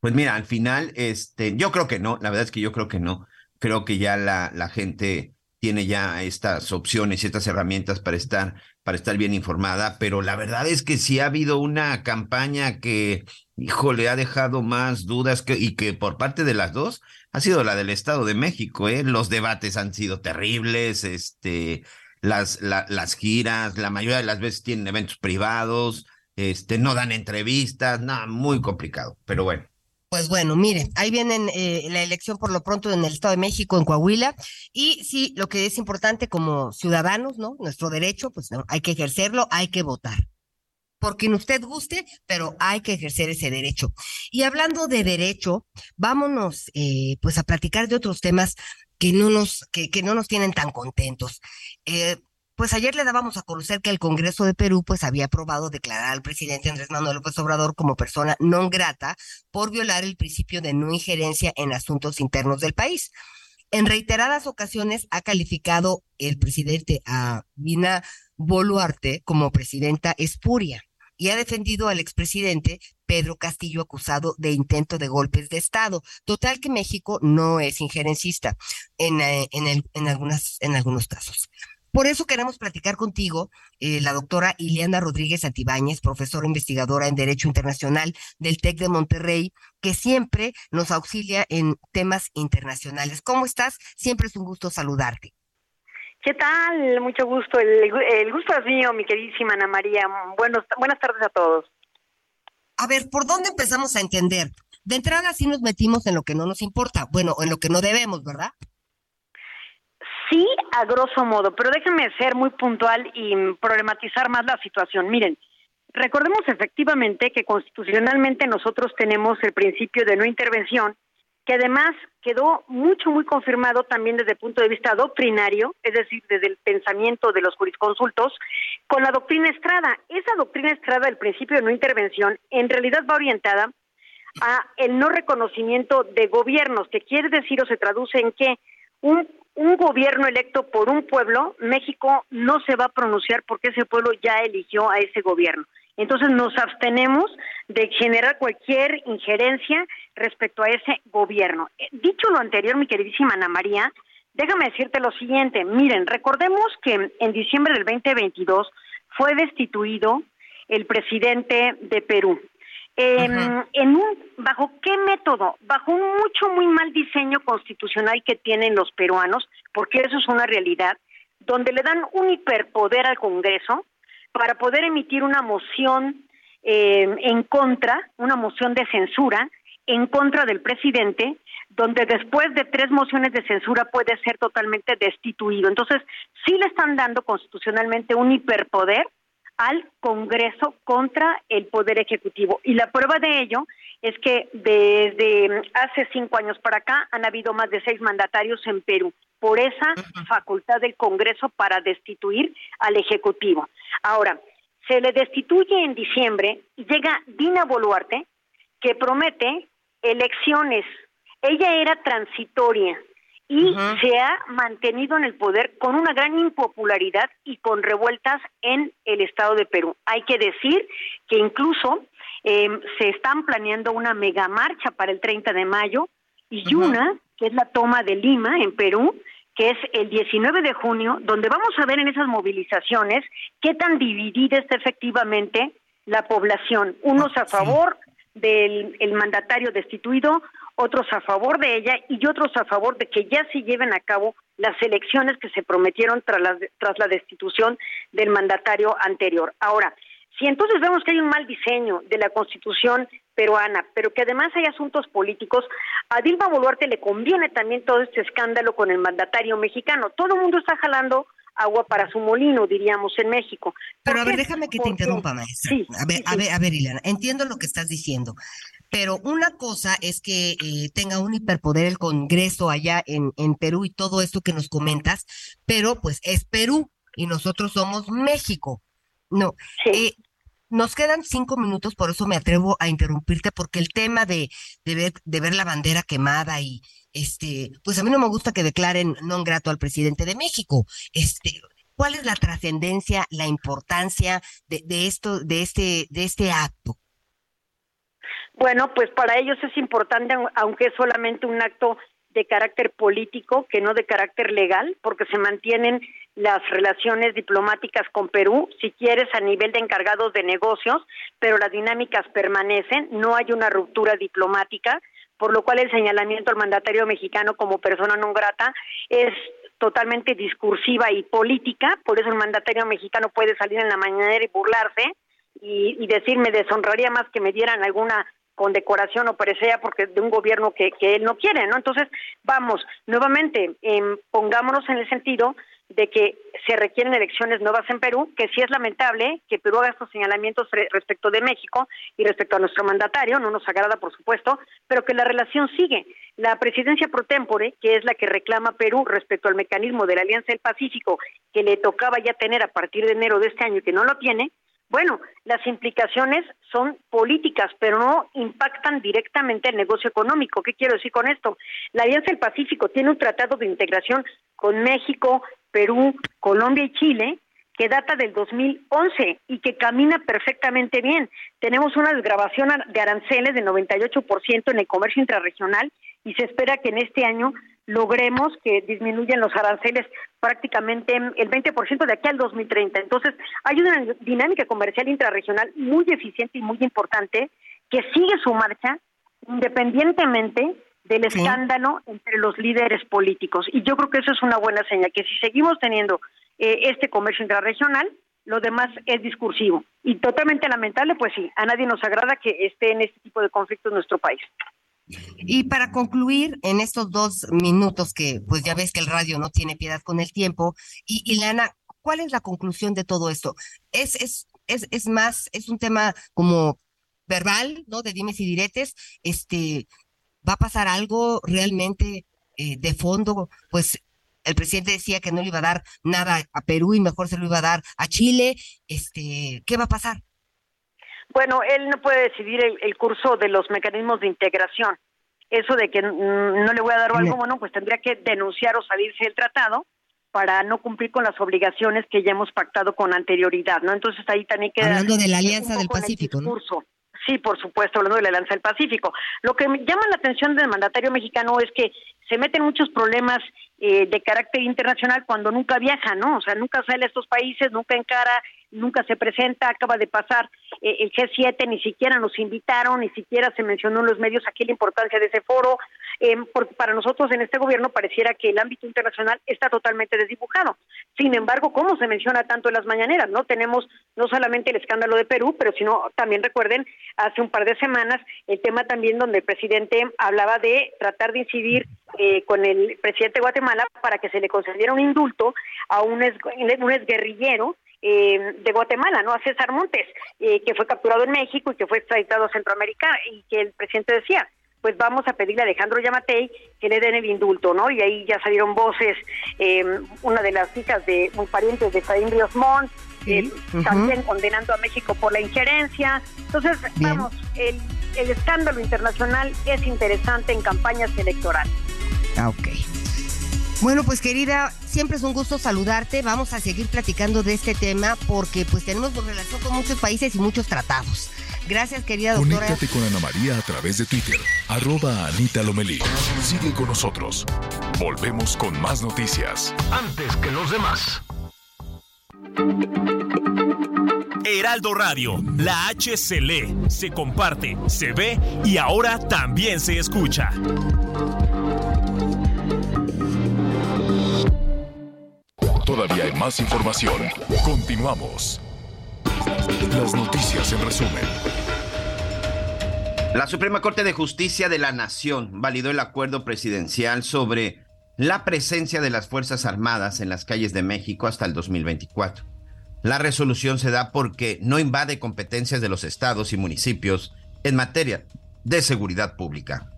Pues mira, al final, este, yo creo que no, la verdad es que yo creo que no creo que ya la, la gente tiene ya estas opciones y estas herramientas para estar, para estar bien informada, pero la verdad es que sí ha habido una campaña que, híjole, ha dejado más dudas que, y que por parte de las dos ha sido la del Estado de México, ¿eh? Los debates han sido terribles, este, las, las giras, la mayoría de las veces tienen eventos privados, este, no dan entrevistas, nada, muy complicado, pero bueno. Pues bueno, mire, ahí vienen eh, la elección por lo pronto en el Estado de México, en Coahuila, y sí, lo que es importante como ciudadanos, ¿no? Nuestro derecho, pues hay que ejercerlo, hay que votar. Por quien usted guste, pero hay que ejercer ese derecho. Y hablando de derecho, vámonos eh, pues a platicar de otros temas que no nos, que, que no nos tienen tan contentos. Eh, pues ayer le dábamos a conocer que el Congreso de Perú pues había aprobado declarar al presidente Andrés Manuel López Obrador como persona non grata por violar el principio de no injerencia en asuntos internos del país. En reiteradas ocasiones ha calificado el presidente a Boluarte como presidenta espuria y ha defendido al expresidente Pedro Castillo acusado de intento de golpes de Estado. Total que México no es injerencista en, eh, en, en, algunas, en algunos casos. Por eso queremos platicar contigo, eh, la doctora Ileana Rodríguez Antibáñez, profesora investigadora en Derecho Internacional del TEC de Monterrey, que siempre nos auxilia en temas internacionales. ¿Cómo estás? Siempre es un gusto saludarte. ¿Qué tal? Mucho gusto. El, gusto es mío, mi queridísima Ana María. Buenos, buenas tardes a todos. A ver, ¿por dónde empezamos a entender? De entrada sí nos metimos en lo que no nos importa, bueno, en lo que no debemos, ¿verdad? Sí, a grosso modo, pero déjenme ser muy puntual y problematizar más la situación. Miren, recordemos efectivamente que constitucionalmente nosotros tenemos el principio de no intervención, que además quedó mucho, muy confirmado también desde el punto de vista doctrinario, es decir, desde el pensamiento de los jurisconsultos, con la doctrina Estrada. Esa doctrina Estrada del principio de no intervención en realidad va orientada a el no reconocimiento de gobiernos, que quiere decir o se traduce en que un un gobierno electo por un pueblo, México no se va a pronunciar porque ese pueblo ya eligió a ese gobierno. Entonces nos abstenemos de generar cualquier injerencia respecto a ese gobierno. Eh, dicho lo anterior, mi queridísima Ana María, déjame decirte lo siguiente. Miren, recordemos que en diciembre del 2022 fue destituido el presidente de Perú, Em, en un, ¿Bajo qué método? Bajo un mucho, muy mal diseño constitucional que tienen los peruanos, porque eso es una realidad, donde le dan un hiperpoder al Congreso para poder emitir una moción em, en contra, una moción de censura en contra del presidente, donde después de tres mociones de censura puede ser totalmente destituido. Entonces, sí le están dando constitucionalmente un hiperpoder al Congreso contra el Poder Ejecutivo. Y la prueba de ello es que desde hace cinco años para acá han habido más de seis mandatarios en Perú por esa facultad del Congreso para destituir al Ejecutivo. Ahora, se le destituye en diciembre y llega Dina Boluarte, que promete elecciones. Ella era transitoria, y se ha mantenido en el poder con una gran impopularidad y con revueltas en el estado de Perú. Hay que decir que incluso em, se están planeando una mega marcha para el 30 de mayo y una, que es la toma de Lima en Perú, que es el 19 de junio, donde vamos a ver en esas movilizaciones qué tan dividida está efectivamente la población, unos a favor del mandatario destituido, otros a favor de ella y otros a favor de que ya se lleven a cabo las elecciones que se prometieron tras la, tras la destitución del mandatario anterior. Ahora, si entonces vemos que hay un mal diseño de la constitución peruana, pero que además hay asuntos políticos, a Dilma Boluarte le conviene también todo este escándalo con el mandatario mexicano. Todo el mundo está jalando agua para su molino, diríamos en México. Pero a ver, déjame que te interrumpa, maestra. a ver, a ver, a ver, Ileana, entiendo lo que estás diciendo, pero una cosa es que eh, tenga un hiperpoder el Congreso allá en, en Perú y todo esto que nos comentas, pero pues es Perú y nosotros somos México. No, eh, nos quedan cinco minutos, por eso me atrevo a interrumpirte, porque el tema de, de, ver, de ver la bandera quemada y este, pues a mí no me gusta que declaren no grato al presidente de México. Este, ¿cuál es la trascendencia, la importancia de, de esto, de este, de este acto? Bueno, pues para ellos es importante, aunque es solamente un acto de carácter político que no de carácter legal, porque se mantienen las relaciones diplomáticas con Perú, si quieres, a nivel de encargados de negocios, pero las dinámicas permanecen, no hay una ruptura diplomática, por lo cual el señalamiento al mandatario mexicano como persona no grata es totalmente discursiva y política, por eso el mandatario mexicano puede salir en la mañana y burlarse y, y decir me deshonraría más que me dieran alguna condecoración o presea porque de un gobierno que, él no quiere, ¿no? Entonces, vamos, nuevamente, eh, pongámonos en el sentido de que se requieren elecciones nuevas en Perú, que sí es lamentable que Perú haga estos señalamientos respecto de México y respecto a nuestro mandatario, no nos agrada por supuesto, pero que la relación sigue. La presidencia pro tempore, que es la que reclama Perú respecto al mecanismo de la Alianza del Pacífico, que le tocaba ya tener a partir de enero de este año y que no lo tiene, bueno, las implicaciones son políticas, pero no impactan directamente el negocio económico. ¿Qué quiero decir con esto? La Alianza del Pacífico tiene un tratado de integración con México, Perú, Colombia y Chile que data del 2011 y que camina perfectamente bien. Tenemos una desgrabación de aranceles del 98% en el comercio intrarregional y se espera que en este año logremos que disminuyan los aranceles prácticamente el 20% de aquí al 2030. Entonces, hay una dinámica comercial intrarregional muy eficiente y muy importante que sigue su marcha independientemente del escándalo entre los líderes políticos. Y yo creo que eso es una buena señal, que si seguimos teniendo eh, este comercio intrarregional, lo demás es discursivo. Y totalmente lamentable, pues sí, a nadie nos agrada que esté en este tipo de conflictos en nuestro país. Y para concluir, en estos dos minutos que pues ya ves que el radio no tiene piedad con el tiempo, y, y Lana, ¿cuál es la conclusión de todo esto? Es, es, es, es más, es un tema como verbal, ¿no? De dimes y diretes, este, ¿va a pasar algo realmente eh, de fondo? Pues el presidente decía que no le iba a dar nada a Perú y mejor se lo iba a dar a Chile, este, ¿qué va a pasar? Bueno, él no puede decidir el, curso de los mecanismos de integración. Eso de que no le voy a dar algo, bueno, pues tendría que denunciar o salirse del tratado para no cumplir con las obligaciones que ya hemos pactado con anterioridad, ¿no? Entonces ahí también queda... Hablando de la Alianza del Pacífico, ¿no? Sí, por supuesto, hablando de la Alianza del Pacífico. Lo que llama la atención del mandatario mexicano es que se meten muchos problemas eh, de carácter internacional cuando nunca viaja, ¿no? O sea, nunca sale a estos países, nunca encara nunca se presenta, acaba de pasar eh, el G7, ni siquiera nos invitaron, ni siquiera se mencionó en los medios aquí la importancia de ese foro, eh, porque para nosotros en este gobierno pareciera que el ámbito internacional está totalmente desdibujado. Sin embargo, ¿cómo se menciona tanto en las mañaneras? No tenemos no solamente el escándalo de Perú, pero sino también recuerden hace un par de semanas el tema también donde el presidente hablaba de tratar de incidir eh, con el presidente de Guatemala para que se le concediera un indulto a un, ex, un exguerrillero eh, de Guatemala, ¿no? A César Montes, eh, que fue capturado en México y que fue extraditado a Centroamérica y que el presidente decía, pues vamos a pedirle a Alejandro Yamatei que le den el indulto, ¿no? Y ahí ya salieron voces, eh, una de las hijas de un pariente de Faín Ríos Montt, también condenando a México por la injerencia. Entonces, vamos, el, el escándalo internacional es interesante en campañas electorales. Ah, ok. Bueno, pues querida, siempre es un gusto saludarte. Vamos a seguir platicando de este tema porque pues tenemos relación con muchos países y muchos tratados. Gracias, querida doctora. Conéctate con Ana María a través de Twitter, arroba Anita Lomelí. Sigue con nosotros. Volvemos con más noticias. Antes que los demás. Heraldo Radio, la H se lee, se comparte, se ve y ahora también se escucha. Más información. Continuamos. Las noticias en resumen. La Suprema Corte de Justicia de la Nación validó el acuerdo presidencial sobre la presencia de las Fuerzas Armadas en las calles de México hasta el 2024. La resolución se da porque no invade competencias de los estados y municipios en materia de seguridad pública.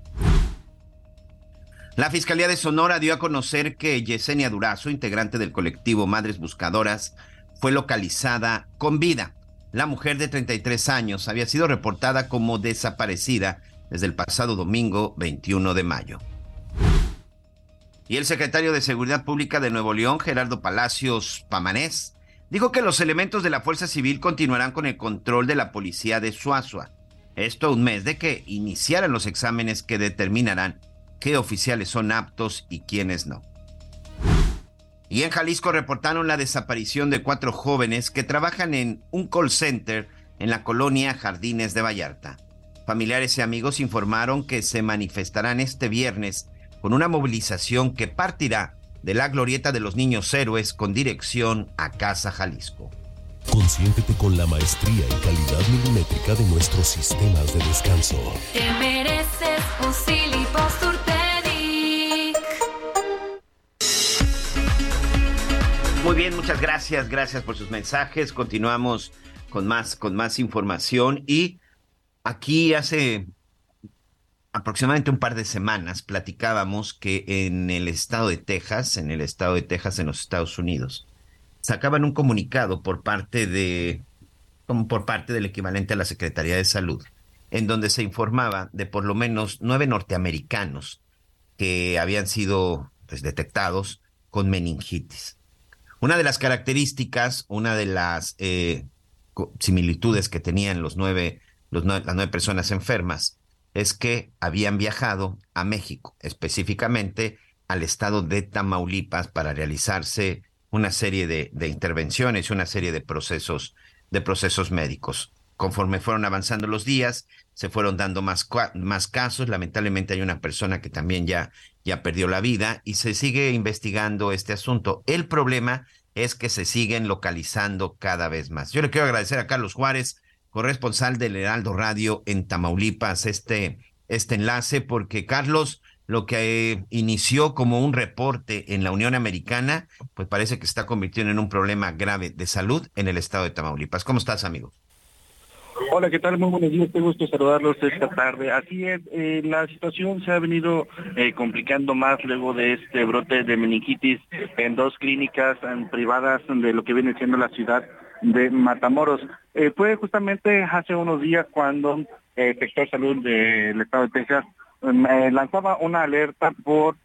La Fiscalía de Sonora dio a conocer que Yesenia Durazo, integrante del colectivo Madres Buscadoras, fue localizada con vida. La mujer de 33 años había sido reportada como desaparecida desde el pasado domingo 21 de mayo. Y el secretario de Seguridad Pública de Nuevo León, Gerardo Palacios Pamanés, dijo que los elementos de la Fuerza Civil continuarán con el control de la policía de Suazua. Esto un mes de que iniciaran los exámenes que determinarán qué oficiales son aptos y quiénes no. Y en Jalisco reportaron la desaparición de cuatro jóvenes que trabajan en un call center en la colonia Jardines de Vallarta. Familiares y amigos informaron que se manifestarán este viernes con una movilización que partirá de la glorieta de los niños héroes con dirección a Casa Jalisco. Consiéntete con la maestría y calidad milimétrica de nuestros sistemas de descanso. Te mereces un Muy bien, muchas gracias, gracias por sus mensajes. Continuamos con más, con más información y aquí hace aproximadamente un par de semanas platicábamos que en el estado de Texas, en el estado de Texas en los Estados Unidos, sacaban un comunicado por parte de, como por parte del equivalente a la Secretaría de Salud, en donde se informaba de por lo menos nueve norteamericanos que habían sido pues, detectados con meningitis. Una de las características, una de las eh, similitudes que tenían los nueve, las nueve personas enfermas es que habían viajado a México, específicamente al estado de Tamaulipas para realizarse una serie de, de intervenciones, una serie de procesos, de procesos médicos. Conforme fueron avanzando los días, se fueron dando más, más casos. Lamentablemente hay una persona que también ya, ya perdió la vida y se sigue investigando este asunto. El problema es que se siguen localizando cada vez más. Yo le quiero agradecer a Carlos Juárez, corresponsal del Heraldo Radio en Tamaulipas, este, este enlace, porque Carlos, lo que inició como un reporte en la Unión Americana, pues parece que está convirtiendo en un problema grave de salud en el estado de Tamaulipas. ¿Cómo estás, amigo? Hola, ¿qué tal? Muy buenos días, qué gusto saludarlos esta tarde. Así es, eh, la situación se ha venido eh, complicando más luego de este brote de meningitis en dos clínicas privadas de lo que viene siendo la ciudad de Matamoros. Eh, fue justamente hace unos días cuando el sector salud del estado de Texas lanzaba una alerta por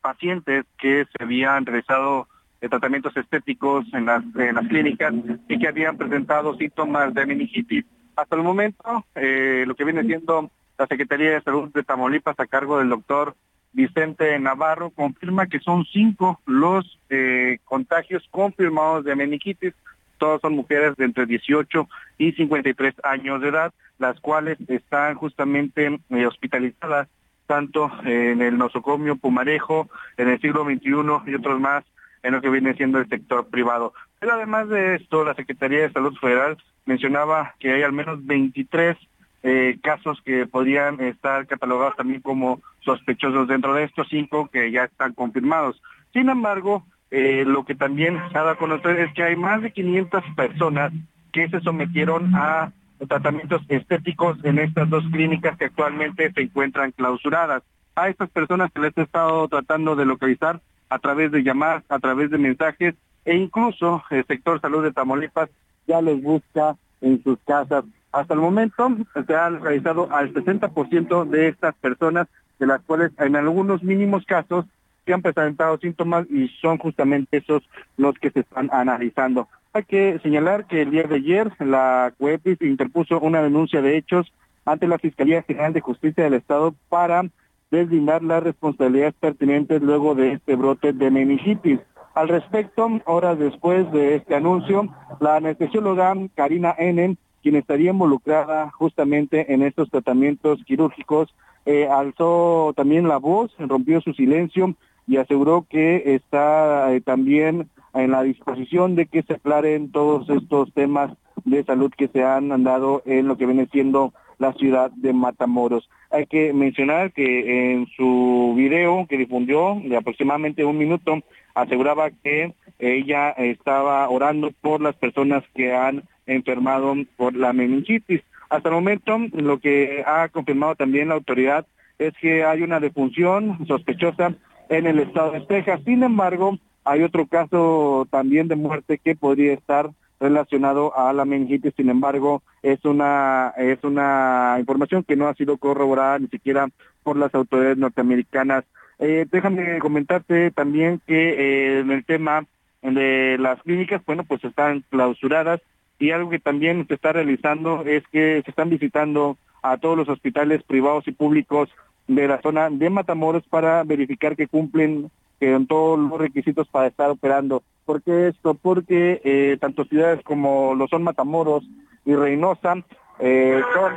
pacientes que se habían realizado de tratamientos estéticos en las, en las clínicas y que habían presentado síntomas de meningitis. Hasta el momento, eh, lo que viene siendo la Secretaría de Salud de Tamaulipas a cargo del doctor Vicente Navarro confirma que son cinco los eh, contagios confirmados de meningitis. Todas son mujeres de entre 18 y 53 años de edad, las cuales están justamente eh, hospitalizadas tanto en el nosocomio Pumarejo, en el siglo XXI y otros más en lo que viene siendo el sector privado. Pero además de esto, la Secretaría de Salud Federal mencionaba que hay al menos 23 eh, casos que podrían estar catalogados también como sospechosos dentro de estos cinco que ya están confirmados. Sin embargo, eh, lo que también se ha dado a conocer es que hay más de 500 personas que se sometieron a tratamientos estéticos en estas dos clínicas que actualmente se encuentran clausuradas. A estas personas que les he estado tratando de localizar a través de llamadas, a través de mensajes e incluso el sector salud de Tamaulipas ya los busca en sus casas. Hasta el momento se han realizado al 60% de estas personas, de las cuales en algunos mínimos casos se han presentado síntomas y son justamente esos los que se están analizando. Hay que señalar que el día de ayer la CUEPIS interpuso una denuncia de hechos ante la Fiscalía General de Justicia del Estado para deslindar las responsabilidades pertinentes luego de este brote de meningitis. Al respecto, horas después de este anuncio, la anestesióloga Karina Enen, quien estaría involucrada justamente en estos tratamientos quirúrgicos, eh, alzó también la voz, rompió su silencio y aseguró que está eh, también en la disposición de que se aclaren todos estos temas de salud que se han dado en lo que viene siendo la ciudad de Matamoros. Hay que mencionar que en su video que difundió de aproximadamente un minuto, aseguraba que ella estaba orando por las personas que han enfermado por la meningitis. Hasta el momento, lo que ha confirmado también la autoridad es que hay una defunción sospechosa en el estado de Texas. Sin embargo, hay otro caso también de muerte que podría estar relacionado a la meningitis. Sin embargo, es una es una información que no ha sido corroborada ni siquiera por las autoridades norteamericanas. Eh, déjame comentarte también que eh, en el tema de las clínicas, bueno, pues están clausuradas y algo que también se está realizando es que se están visitando a todos los hospitales privados y públicos de la zona de Matamoros para verificar que cumplen con todos los requisitos para estar operando. ¿Por qué esto? Porque eh, tanto ciudades como lo son Matamoros y Reynosa eh, son,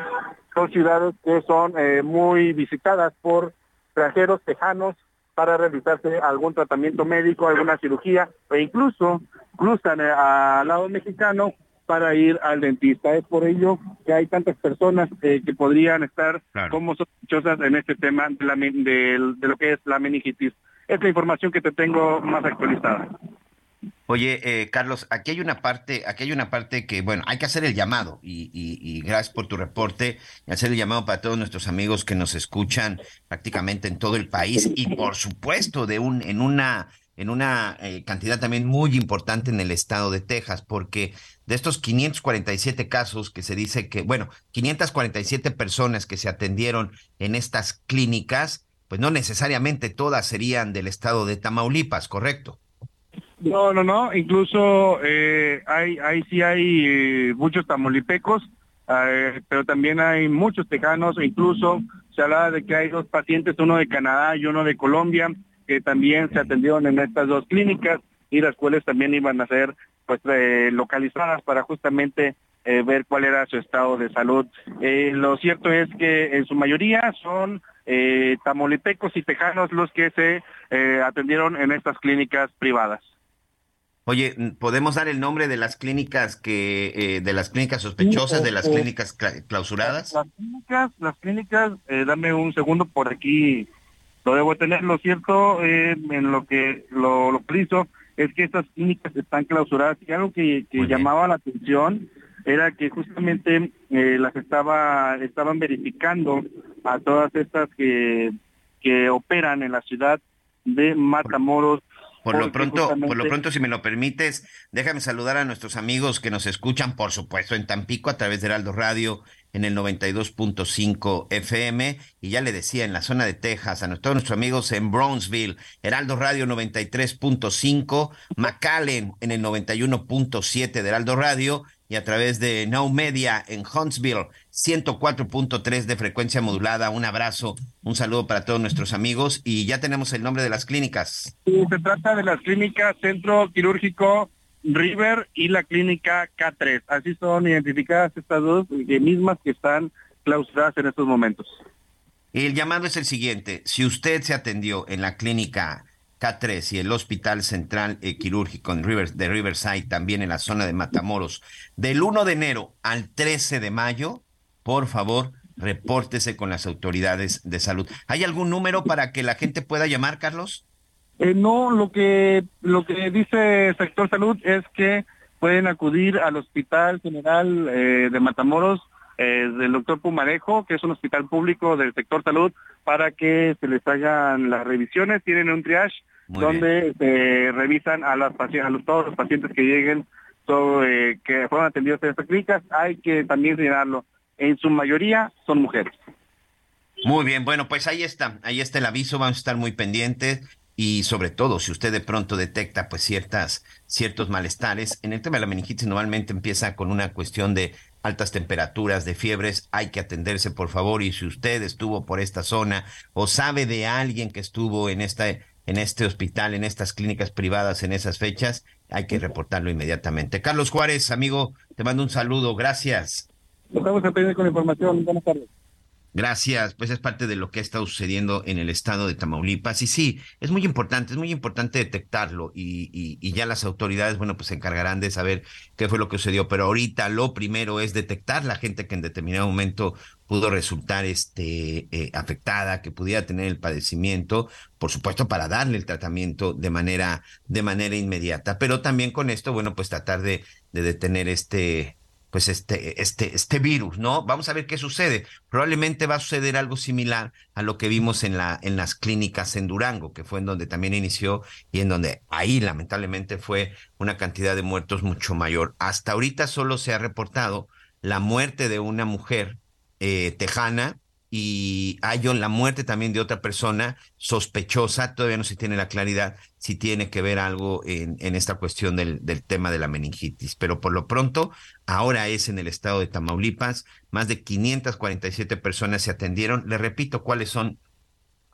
son ciudades que son eh, muy visitadas por extranjeros tejanos para realizarse algún tratamiento médico, alguna cirugía e incluso cruzan al lado mexicano para ir al dentista. Es por ello que hay tantas personas que podrían estar como sospechosas en este tema de, la, de, de, lo que es la meningitis. Es la información que te tengo más actualizada. Oye, eh, Carlos, aquí hay una parte, aquí hay una parte que, bueno, hay que hacer el llamado y, y, gracias por tu reporte y hacer el llamado para todos nuestros amigos que nos escuchan prácticamente en todo el país y por supuesto de un en una en una eh, cantidad también muy importante en el estado de Texas, porque de estos 547 casos que se dice que, bueno, 547 personas que se atendieron en estas clínicas, pues no necesariamente todas serían del estado de Tamaulipas, ¿correcto? No, no, no. Incluso eh, hay, hay, sí hay eh, muchos tamaulipecos, eh, pero también hay muchos tejanos. Incluso se habla de que hay dos pacientes, uno de Canadá y uno de Colombia, que también se atendieron en estas dos clínicas y las cuales también iban a ser pues localizadas para justamente ver cuál era su estado de salud. Lo cierto es que en su mayoría son eh, tamolipecos y tejanos los que se atendieron en estas clínicas privadas. Oye, ¿podemos dar el nombre de las clínicas que, de las clínicas sospechosas, de las clínicas clausuradas? Las clínicas, las clínicas, dame un segundo por aquí, lo debo tener. Lo cierto, en lo que lo, lo hizo es que estas clínicas están clausuradas y algo que, que llamaba la atención era que justamente eh, las estaba estaban verificando a todas estas que, que operan en la ciudad de Matamoros. Por lo pronto, por lo pronto, si me lo permites, déjame saludar a nuestros amigos que nos escuchan, por supuesto, en Tampico a través de Heraldo Radio en el 92.5 FM y ya le decía en la zona de Texas a todos nuestros amigos en Brownsville, Heraldo Radio 93.5, McAllen en el 91.7 de Heraldo Radio y a través de Now Media en Huntsville 104.3 de frecuencia modulada. Un abrazo, un saludo para todos nuestros amigos y ya tenemos el nombre de las clínicas. se trata de las clínicas Centro Quirúrgico River y la clínica K3. Así son identificadas estas dos mismas que están clausuradas en estos momentos. El llamado es el siguiente. Si usted se atendió en la clínica K3 y el Hospital Central eh, Quirúrgico en de Riverside, también en la zona de Matamoros, del 1 de enero al 13 de mayo, por favor, repórtese con las autoridades de salud. ¿Hay algún número para que la gente pueda llamar, Carlos? Eh, no, lo que lo que dice sector salud es que pueden acudir al Hospital General eh, de Matamoros eh, del doctor Pumarejo, que es un hospital público del sector salud, para que se les hagan las revisiones. Tienen un triage donde se revisan a, las, a los, todos los pacientes que lleguen que fueron atendidos en estas clínicas. Hay que también señalarlo, en su mayoría son mujeres. Muy bien, bueno, pues ahí está, ahí está el aviso, vamos a estar muy pendientes y sobre todo si usted de pronto detecta pues ciertas ciertos malestares en el tema de la meningitis normalmente empieza con una cuestión de altas temperaturas de fiebres hay que atenderse por favor y si usted estuvo por esta zona o sabe de alguien que estuvo en esta en este hospital en estas clínicas privadas en esas fechas hay que reportarlo inmediatamente. Carlos Juárez amigo te mando un saludo gracias. Estamos a pedir con información. Buenas tardes Gracias, pues es parte de lo que ha estado sucediendo en el estado de Tamaulipas. Y sí, es muy importante, es muy importante detectarlo y, y, ya las autoridades, bueno, pues se encargarán de saber qué fue lo que sucedió. Pero ahorita lo primero es detectar la gente que en determinado momento pudo resultar este, eh, afectada, que pudiera tener el padecimiento, por supuesto, para darle el tratamiento de manera, de manera inmediata. Pero también con esto, bueno, pues tratar de, de detener este pues este, este, este virus, ¿no? Vamos a ver qué sucede. Probablemente va a suceder algo similar a lo que vimos en, la, en las clínicas en Durango, que fue en donde también inició y en donde ahí lamentablemente fue una cantidad de muertos mucho mayor. Hasta ahorita solo se ha reportado la muerte de una mujer eh, tejana y hay la muerte también de otra persona sospechosa, todavía no se tiene la claridad si tiene que ver algo en, en esta cuestión del, del, tema de la meningitis, pero por lo pronto, ahora es en el estado de Tamaulipas, más de 547 personas se atendieron, le repito cuáles son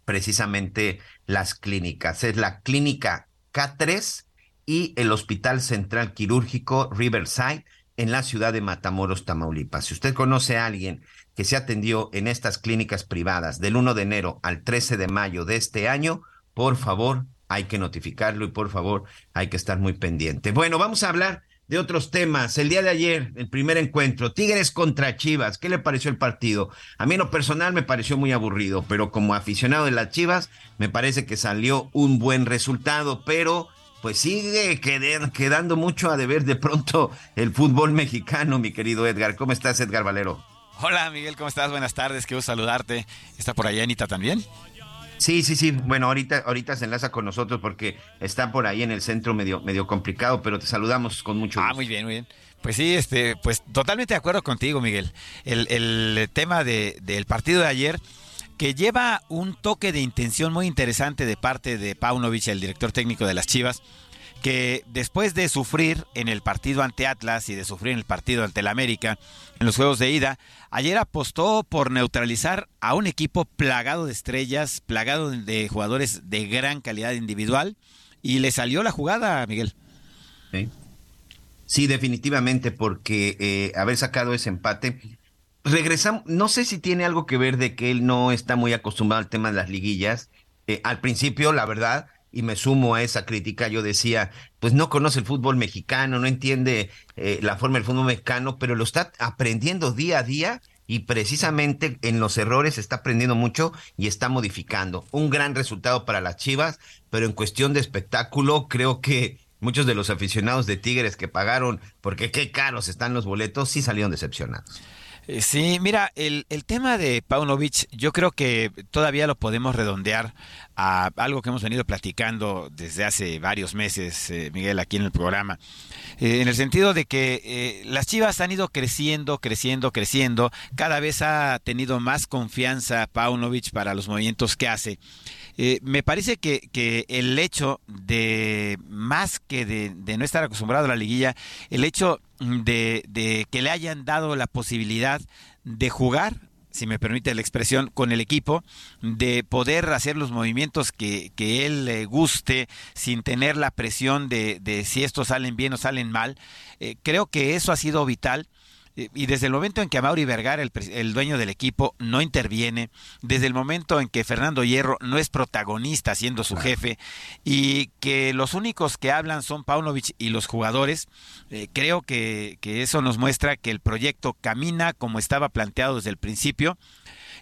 precisamente las clínicas, es la clínica K3 y el Hospital Central Quirúrgico Riverside en la ciudad de Matamoros, Tamaulipas. Si usted conoce a alguien que se atendió en estas clínicas privadas del 1 de enero al 13 de mayo de este año, por favor, hay que notificarlo y por favor, hay que estar muy pendiente. Bueno, vamos a hablar de otros temas. El día de ayer, el primer encuentro, Tigres contra Chivas. ¿Qué le pareció el partido? A mí en lo personal me pareció muy aburrido, pero como aficionado de las Chivas, me parece que salió un buen resultado, pero pues sigue quedando mucho a deber de pronto el fútbol mexicano, mi querido Edgar. ¿Cómo estás, Edgar Valero? Hola Miguel, ¿cómo estás? Buenas tardes, quiero saludarte. ¿Está por allá Anita también? Sí, sí, sí. Bueno, ahorita, ahorita se enlaza con nosotros porque está por ahí en el centro medio, medio complicado, pero te saludamos con mucho gusto. Ah, muy bien, muy bien. Pues sí, este, pues totalmente de acuerdo contigo, Miguel. El, el tema de, del partido de ayer, que lleva un toque de intención muy interesante de parte de Paunovic, el director técnico de las Chivas, que después de sufrir en el partido ante Atlas y de sufrir en el partido ante el América, en los juegos de ida, ayer apostó por neutralizar a un equipo plagado de estrellas, plagado de jugadores de gran calidad individual, y le salió la jugada, Miguel. Sí, definitivamente, porque eh, haber sacado ese empate. Regresamos, no sé si tiene algo que ver de que él no está muy acostumbrado al tema de las liguillas. Eh, al principio, la verdad, y me sumo a esa crítica, yo decía, pues no conoce el fútbol mexicano, no entiende eh, la forma del fútbol mexicano, pero lo está aprendiendo día a día y precisamente en los errores está aprendiendo mucho y está modificando. Un gran resultado para las Chivas, pero en cuestión de espectáculo creo que muchos de los aficionados de Tigres que pagaron, porque qué caros están los boletos, sí salieron decepcionados. Eh, sí, mira, el, el, tema de Paunovic yo creo que todavía lo podemos redondear a algo que hemos venido platicando desde hace varios meses, eh, Miguel, aquí en el programa, eh, en el sentido de que las Chivas han ido creciendo, creciendo, creciendo, cada vez ha tenido más confianza Paunovic para los movimientos que hace. Me parece que, que, el hecho de, más que de, de no estar acostumbrado a la liguilla, el hecho de, de que le hayan dado la posibilidad de jugar si me permite la expresión, con el equipo, de poder hacer los movimientos que, que él le guste sin tener la presión de, de, si estos salen bien o salen mal. Eh, creo que eso ha sido vital y desde el momento en que Amaury Vergara, el, el, dueño del equipo, no interviene, desde el momento en que Fernando Hierro no es protagonista siendo su jefe y que los únicos que hablan son Paunovic y los jugadores, eh, creo que, que eso nos muestra que el proyecto camina como estaba planteado desde el principio.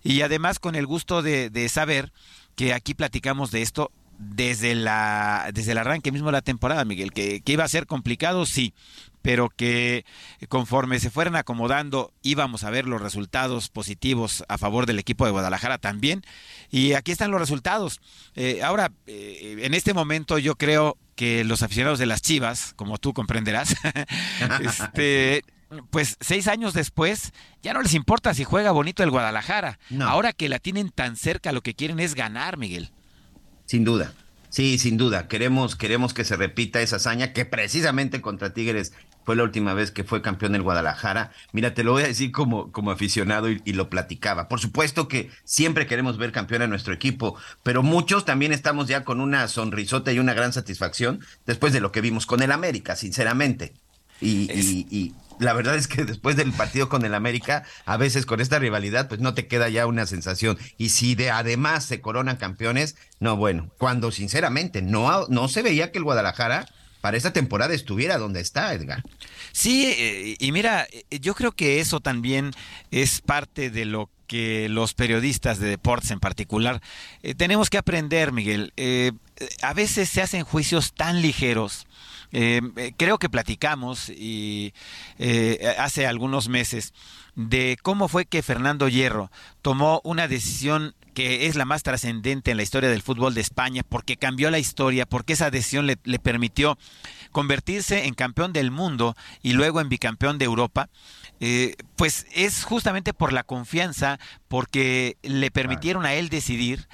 Y además con el gusto de, de saber que aquí platicamos de esto desde la desde el arranque mismo de la temporada, Miguel, que, que, iba a ser complicado, sí, pero que conforme se fueran acomodando íbamos a ver los resultados positivos a favor del equipo de Guadalajara también. Y aquí están los resultados. Eh, ahora, eh, en este momento yo creo que los aficionados de las Chivas, como tú comprenderás, este, pues seis años después ya no les importa si juega bonito el Guadalajara. No. Ahora que la tienen tan cerca, lo que quieren es ganar, Miguel. Sin duda. Sí, sin duda. Queremos, queremos que se repita esa hazaña que precisamente contra Tigres fue la última vez que fue campeón del Guadalajara. Mira, te lo voy a decir como, como aficionado y, y, lo platicaba. Por supuesto que siempre queremos ver campeón a nuestro equipo, pero muchos también estamos ya con una sonrisota y una gran satisfacción después de lo que vimos con el América, sinceramente. Y, es... y, y la verdad es que después del partido con el América, a veces con esta rivalidad, pues no te queda ya una sensación. Y si de además se coronan campeones, no, bueno, cuando sinceramente no, no se veía que el Guadalajara para esta temporada estuviera donde está, Edgar. Sí, eh, y mira, yo creo que eso también es parte de lo que los periodistas de deportes en particular eh, tenemos que aprender, Miguel. Eh, a veces se hacen juicios tan ligeros. Eh, creo que platicamos hace algunos meses de cómo fue que Fernando Hierro tomó una decisión que es la más trascendente en la historia del fútbol de España, porque cambió la historia, porque esa decisión le, le, permitió convertirse en campeón del mundo y luego en bicampeón de Europa, eh, pues es justamente por la confianza, porque le permitieron a él decidir.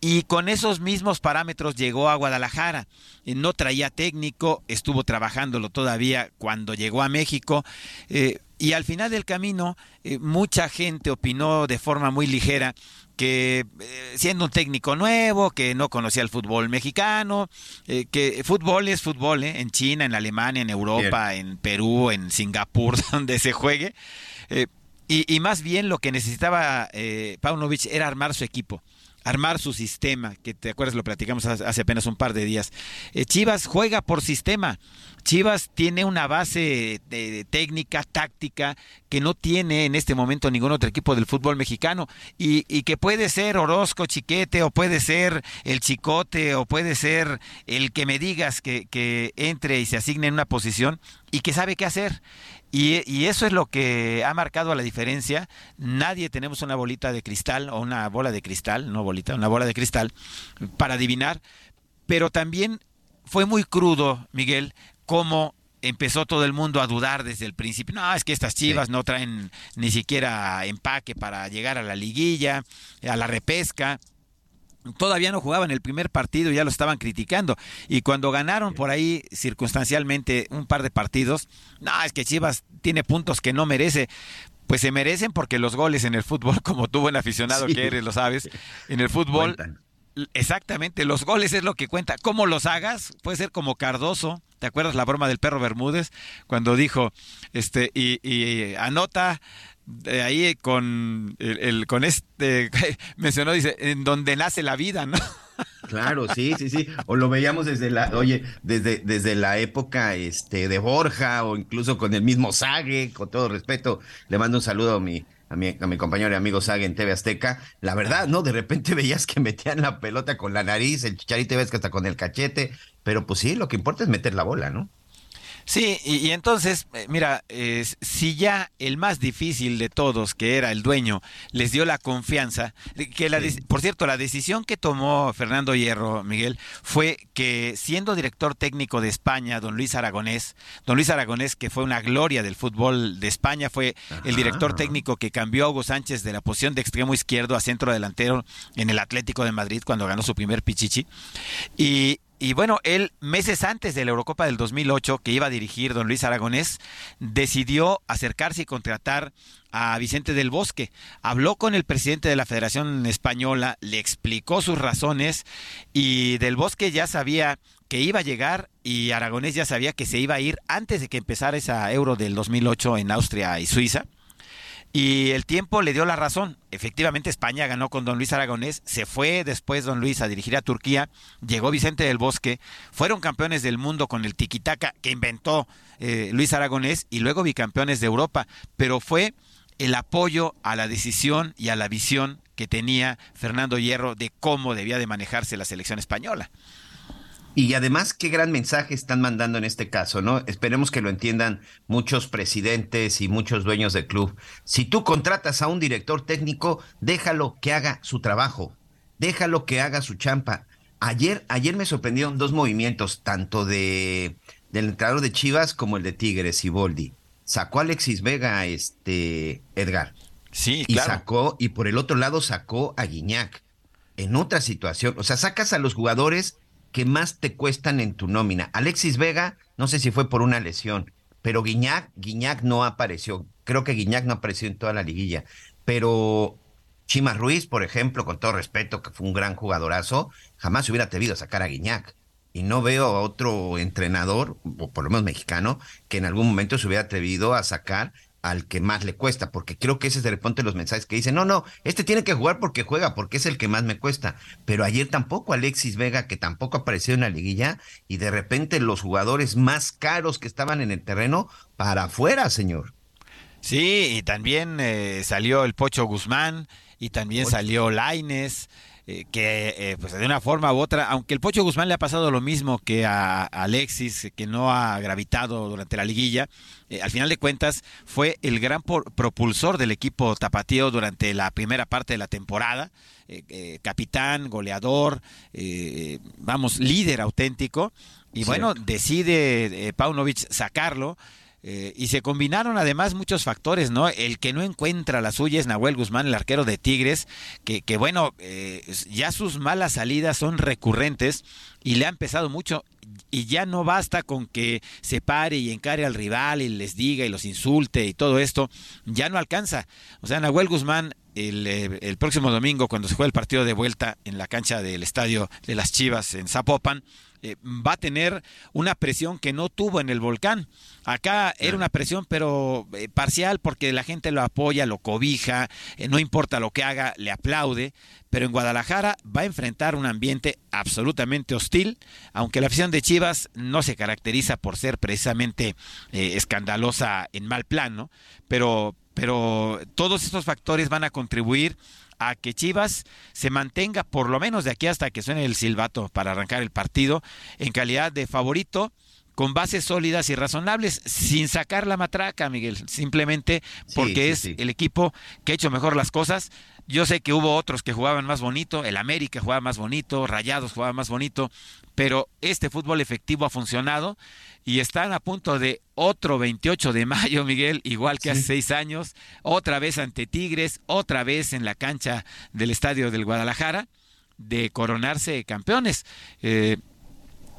Y con esos mismos parámetros llegó a Guadalajara. No traía técnico, estuvo trabajándolo todavía cuando llegó a México. Eh, y al final del camino, eh, mucha gente opinó de forma muy ligera que eh, siendo un técnico nuevo, que no conocía el fútbol mexicano, eh, que fútbol es fútbol, ¿eh? en China, en Alemania, en Europa, bien. en Perú, en Singapur, donde se juegue. Y, y, más bien lo que necesitaba Paunovic era armar su equipo armar su sistema, que te acuerdas lo platicamos hace apenas un par de días. Eh, Chivas juega por sistema. Chivas tiene una base de, técnica, táctica, que no tiene en este momento ningún otro equipo del fútbol mexicano y, y, que puede ser Orozco Chiquete o puede ser el Chicote o puede ser el que me digas que entre y se asigne en una posición y que sabe qué hacer. Y, y, eso es lo que ha marcado la diferencia. Nadie tenemos una bolita de cristal o una bola de cristal, no bolita, una bola de cristal para adivinar. Pero también fue muy crudo, Miguel, cómo empezó todo el mundo a dudar desde el principio. No, es que estas chivas sí. no traen ni siquiera empaque para llegar a la liguilla, a la repesca. Todavía no jugaban el primer partido, ya lo estaban criticando. Y cuando ganaron por ahí circunstancialmente un par de partidos, no, es que Chivas tiene puntos que no merece. Pues se merecen porque los goles en el fútbol, como tú buen aficionado que eres, lo sabes, en el fútbol, exactamente, los goles es lo que cuenta. ¿Cómo los hagas? Puede ser como Cardoso, ¿te acuerdas la broma del perro Bermúdez? Cuando dijo, este, y, y anota de ahí con el, con este mencionó dice en donde nace la vida no claro sí sí sí o lo veíamos desde la oye desde desde la época este de Borja o incluso con el mismo Sague con todo respeto le mando un saludo a mi a mi, a mi compañero y amigo Sague en TV Azteca, la verdad, ¿no? De repente veías que metían la pelota con la nariz, el chicharito ves que hasta con el cachete, pero pues sí, lo que importa es meter la bola, ¿no? Sí, y, entonces, eh, mira, si ya el más difícil de todos, que era el dueño, les dio la confianza, que la, por cierto, la decisión que tomó Fernando Hierro, Miguel, fue que siendo director técnico de España, don Luis Aragonés, don Luis Aragonés, que fue una gloria del fútbol de España, fue el director técnico que cambió a Hugo Sánchez de la posición de extremo izquierdo a centro delantero en el Atlético de Madrid cuando ganó su primer pichichi. Y, y bueno, él meses antes de la Eurocopa del 2008 que iba a dirigir don Luis Aragonés, decidió acercarse y contratar a Vicente del Bosque. Habló con el presidente de la Federación Española, le explicó sus razones y del Bosque ya sabía que iba a llegar y Aragonés ya sabía que se iba a ir antes de que empezara esa Euro del 2008 en Austria y Suiza. Y el tiempo le dio la razón. Efectivamente, España ganó con don Luis Aragonés, se fue después don Luis a dirigir a Turquía, llegó Vicente del Bosque, fueron campeones del mundo con el tiquitaca que inventó eh, Luis Aragonés y luego bicampeones de Europa, pero fue el apoyo a la decisión y a la visión que tenía Fernando Hierro de cómo debía de manejarse la selección española. Y además, qué gran mensaje están mandando en este caso, ¿no? Esperemos que lo entiendan muchos presidentes y muchos dueños de club. Si tú contratas a un director técnico, déjalo que haga su trabajo, déjalo que haga su champa. Ayer, ayer me sorprendieron dos movimientos, tanto de del entrenador de Chivas como el de Tigres y Boldi. Sacó a Alexis Vega, este Edgar. Sí, y sacó, y por el otro lado sacó a Guiñac. En otra situación, o sea, sacas a los jugadores que más te cuestan en tu nómina. Alexis Vega, no sé si fue por una lesión, pero Guiñac, no apareció. Creo que Guiñac no apareció en toda la liguilla. Pero Chima Ruiz, por ejemplo, con todo respeto, que fue un gran jugadorazo, jamás hubiera a sacar a Guiñac. Y no veo a otro entrenador, o por lo menos mexicano, que en algún momento se hubiera atrevido a sacar al que más le cuesta, porque creo que ese es de repente los mensajes que dicen, no, no, este tiene que jugar porque juega, porque es el que más me cuesta. Pero ayer tampoco Alexis Vega, que tampoco apareció en la liguilla, y de repente los jugadores más caros que estaban en el terreno, para afuera, señor. Sí, y también eh, salió el Pocho Guzmán, y también salió Laines. Eh, que eh, pues de una forma u otra, aunque el Pocho Guzmán le ha pasado lo mismo que a, Alexis, que no ha gravitado durante la liguilla, eh, al final de cuentas fue el gran propulsor del equipo tapatío durante la primera parte de la temporada, capitán, goleador, vamos, líder auténtico, y bueno, decide Paunovic sacarlo. Eh, y se combinaron además muchos factores, ¿no? El que no encuentra la suya es Nahuel Guzmán, el arquero de Tigres, que, que bueno, eh, ya sus malas salidas son recurrentes y le ha empezado mucho y ya no basta con que se pare y encare al rival y les diga y los insulte y todo esto, ya no alcanza. O sea, Nahuel Guzmán el, eh, el próximo domingo cuando se juega el partido de vuelta en la cancha del estadio de las Chivas en Zapopan, eh, va a tener una presión que no tuvo en el volcán. Acá era una presión, pero eh, parcial, porque la gente lo apoya, lo cobija, eh, no importa lo que haga, le aplaude. Pero en Guadalajara va a enfrentar un ambiente absolutamente hostil, aunque la afición de Chivas no se caracteriza por ser precisamente escandalosa en mal plano, pero, pero todos estos factores van a contribuir a que Chivas se mantenga por lo menos de aquí hasta que suene el silbato para arrancar el partido en calidad de favorito con bases sólidas y razonables, sin sacar la matraca, Miguel, simplemente porque es el equipo que ha hecho mejor las cosas. Yo sé que hubo otros que jugaban más bonito, el América jugaba más bonito, Rayados jugaba más bonito, pero este fútbol efectivo ha funcionado y están a punto de otro 28 de mayo, Miguel, igual que hace seis años, otra vez ante Tigres, otra vez en la cancha del Estadio del Guadalajara de coronarse campeones. Eh,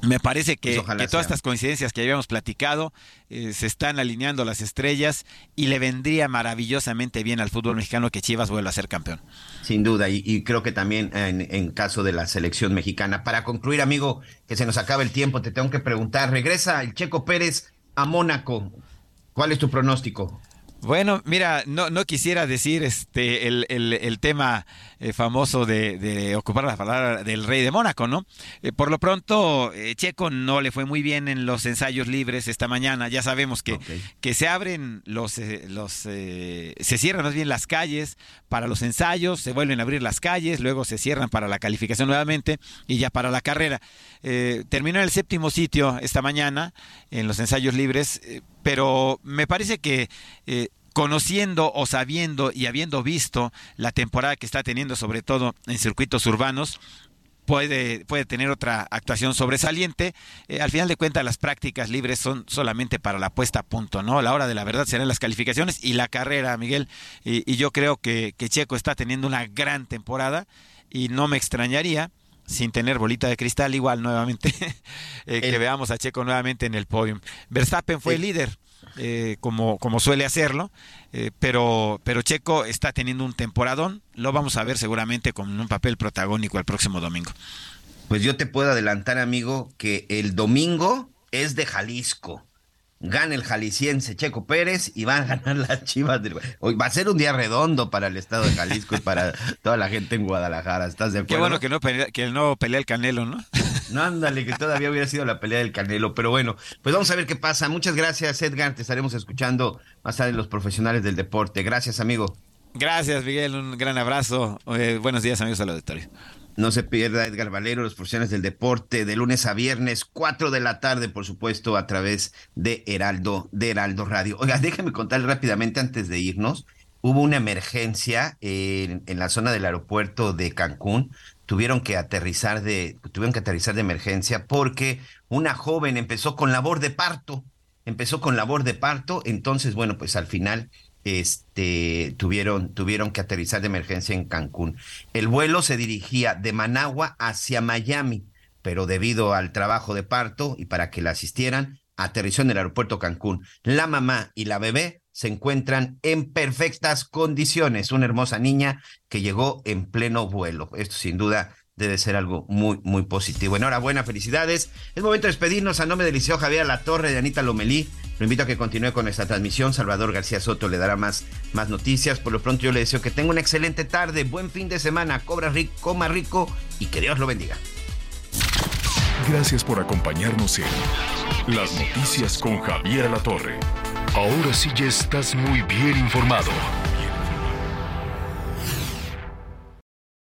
me parece que, Pues todas estas coincidencias que habíamos platicado eh, se están alineando las estrellas y le vendría maravillosamente bien al fútbol mexicano que Chivas vuelva a ser campeón. Sin duda, y, creo que también en, en, caso de la selección mexicana. Para concluir, amigo, que se nos acaba el tiempo, te tengo que preguntar, regresa el Checo Pérez a Mónaco. ¿Cuál es tu pronóstico? Bueno, mira, no, no quisiera decir este el, el, el tema eh, famoso de, de, ocupar la palabra del rey de Mónaco, ¿no? Eh, por lo pronto, eh, Checo no le fue muy bien en los ensayos libres esta mañana. Ya sabemos que, okay. que se abren los, los se cierran más bien las calles para los ensayos, se vuelven a abrir las calles, luego se cierran para la calificación nuevamente y ya para la carrera. terminó en el séptimo sitio esta mañana en los ensayos libres, pero me parece que conociendo o sabiendo y habiendo visto la temporada que está teniendo, sobre todo en circuitos urbanos, puede, puede tener otra actuación sobresaliente. Eh, al final de cuentas, las prácticas libres son solamente para la puesta a punto, ¿no? La hora de la verdad serán las calificaciones y la carrera, Miguel. Y, yo creo que Checo está teniendo una gran temporada y no me extrañaría sin tener bolita de cristal igual nuevamente, eh, que veamos a Checo nuevamente en el podium. Verstappen fue el líder, eh, como, como suele hacerlo, eh, pero, pero Checo está teniendo un temporadón, lo vamos a ver seguramente con un papel protagónico el próximo domingo. Pues yo te puedo adelantar, amigo, que el domingo es de Jalisco. Gana el jalisciense Checo Pérez y van a ganar las chivas. Del... Hoy va a ser un día redondo para el estado de Jalisco y para toda la gente en Guadalajara. ¿Estás de acuerdo? Qué bueno que no pelea, que no pelea el Canelo, ¿no? No, ándale, que todavía hubiera sido la pelea del Canelo. Pero bueno, pues vamos a ver qué pasa. Muchas gracias, Edgar. Te estaremos escuchando más tarde los profesionales del deporte. Gracias, amigo. Gracias, Miguel. Un gran abrazo. Eh, buenos días, amigos del auditorio. No se pierda Edgar Valero, los profesionales del deporte, de lunes a viernes, 4 de la tarde, por supuesto, a través de Heraldo, de Heraldo Radio. Oiga, déjeme contarle rápidamente antes de irnos. Hubo una emergencia en, en, la zona del aeropuerto de Cancún. Tuvieron que aterrizar de, tuvieron que aterrizar de emergencia porque una joven empezó con labor de parto. Empezó con labor de parto. Entonces, bueno, pues al final este, tuvieron, tuvieron que aterrizar de emergencia en Cancún. El vuelo se dirigía de Managua hacia Miami, pero debido al trabajo de parto y para que la asistieran, aterrizó en el aeropuerto Cancún. La mamá y la bebé se encuentran en perfectas condiciones. Una hermosa niña que llegó en pleno vuelo. Esto sin duda debe ser algo muy, muy positivo. Enhorabuena, felicidades. Es momento de despedirnos a nombre del Liceo Javier La Torre de Anita Lomelí. Lo invito a que continúe con esta transmisión. Salvador García Soto le dará más, más noticias. Por lo pronto yo le deseo que tenga una excelente tarde, buen fin de semana, cobra rico, coma rico y que Dios lo bendiga. Gracias por acompañarnos en Las Noticias con Javier La Torre. Ahora sí ya estás muy bien informado.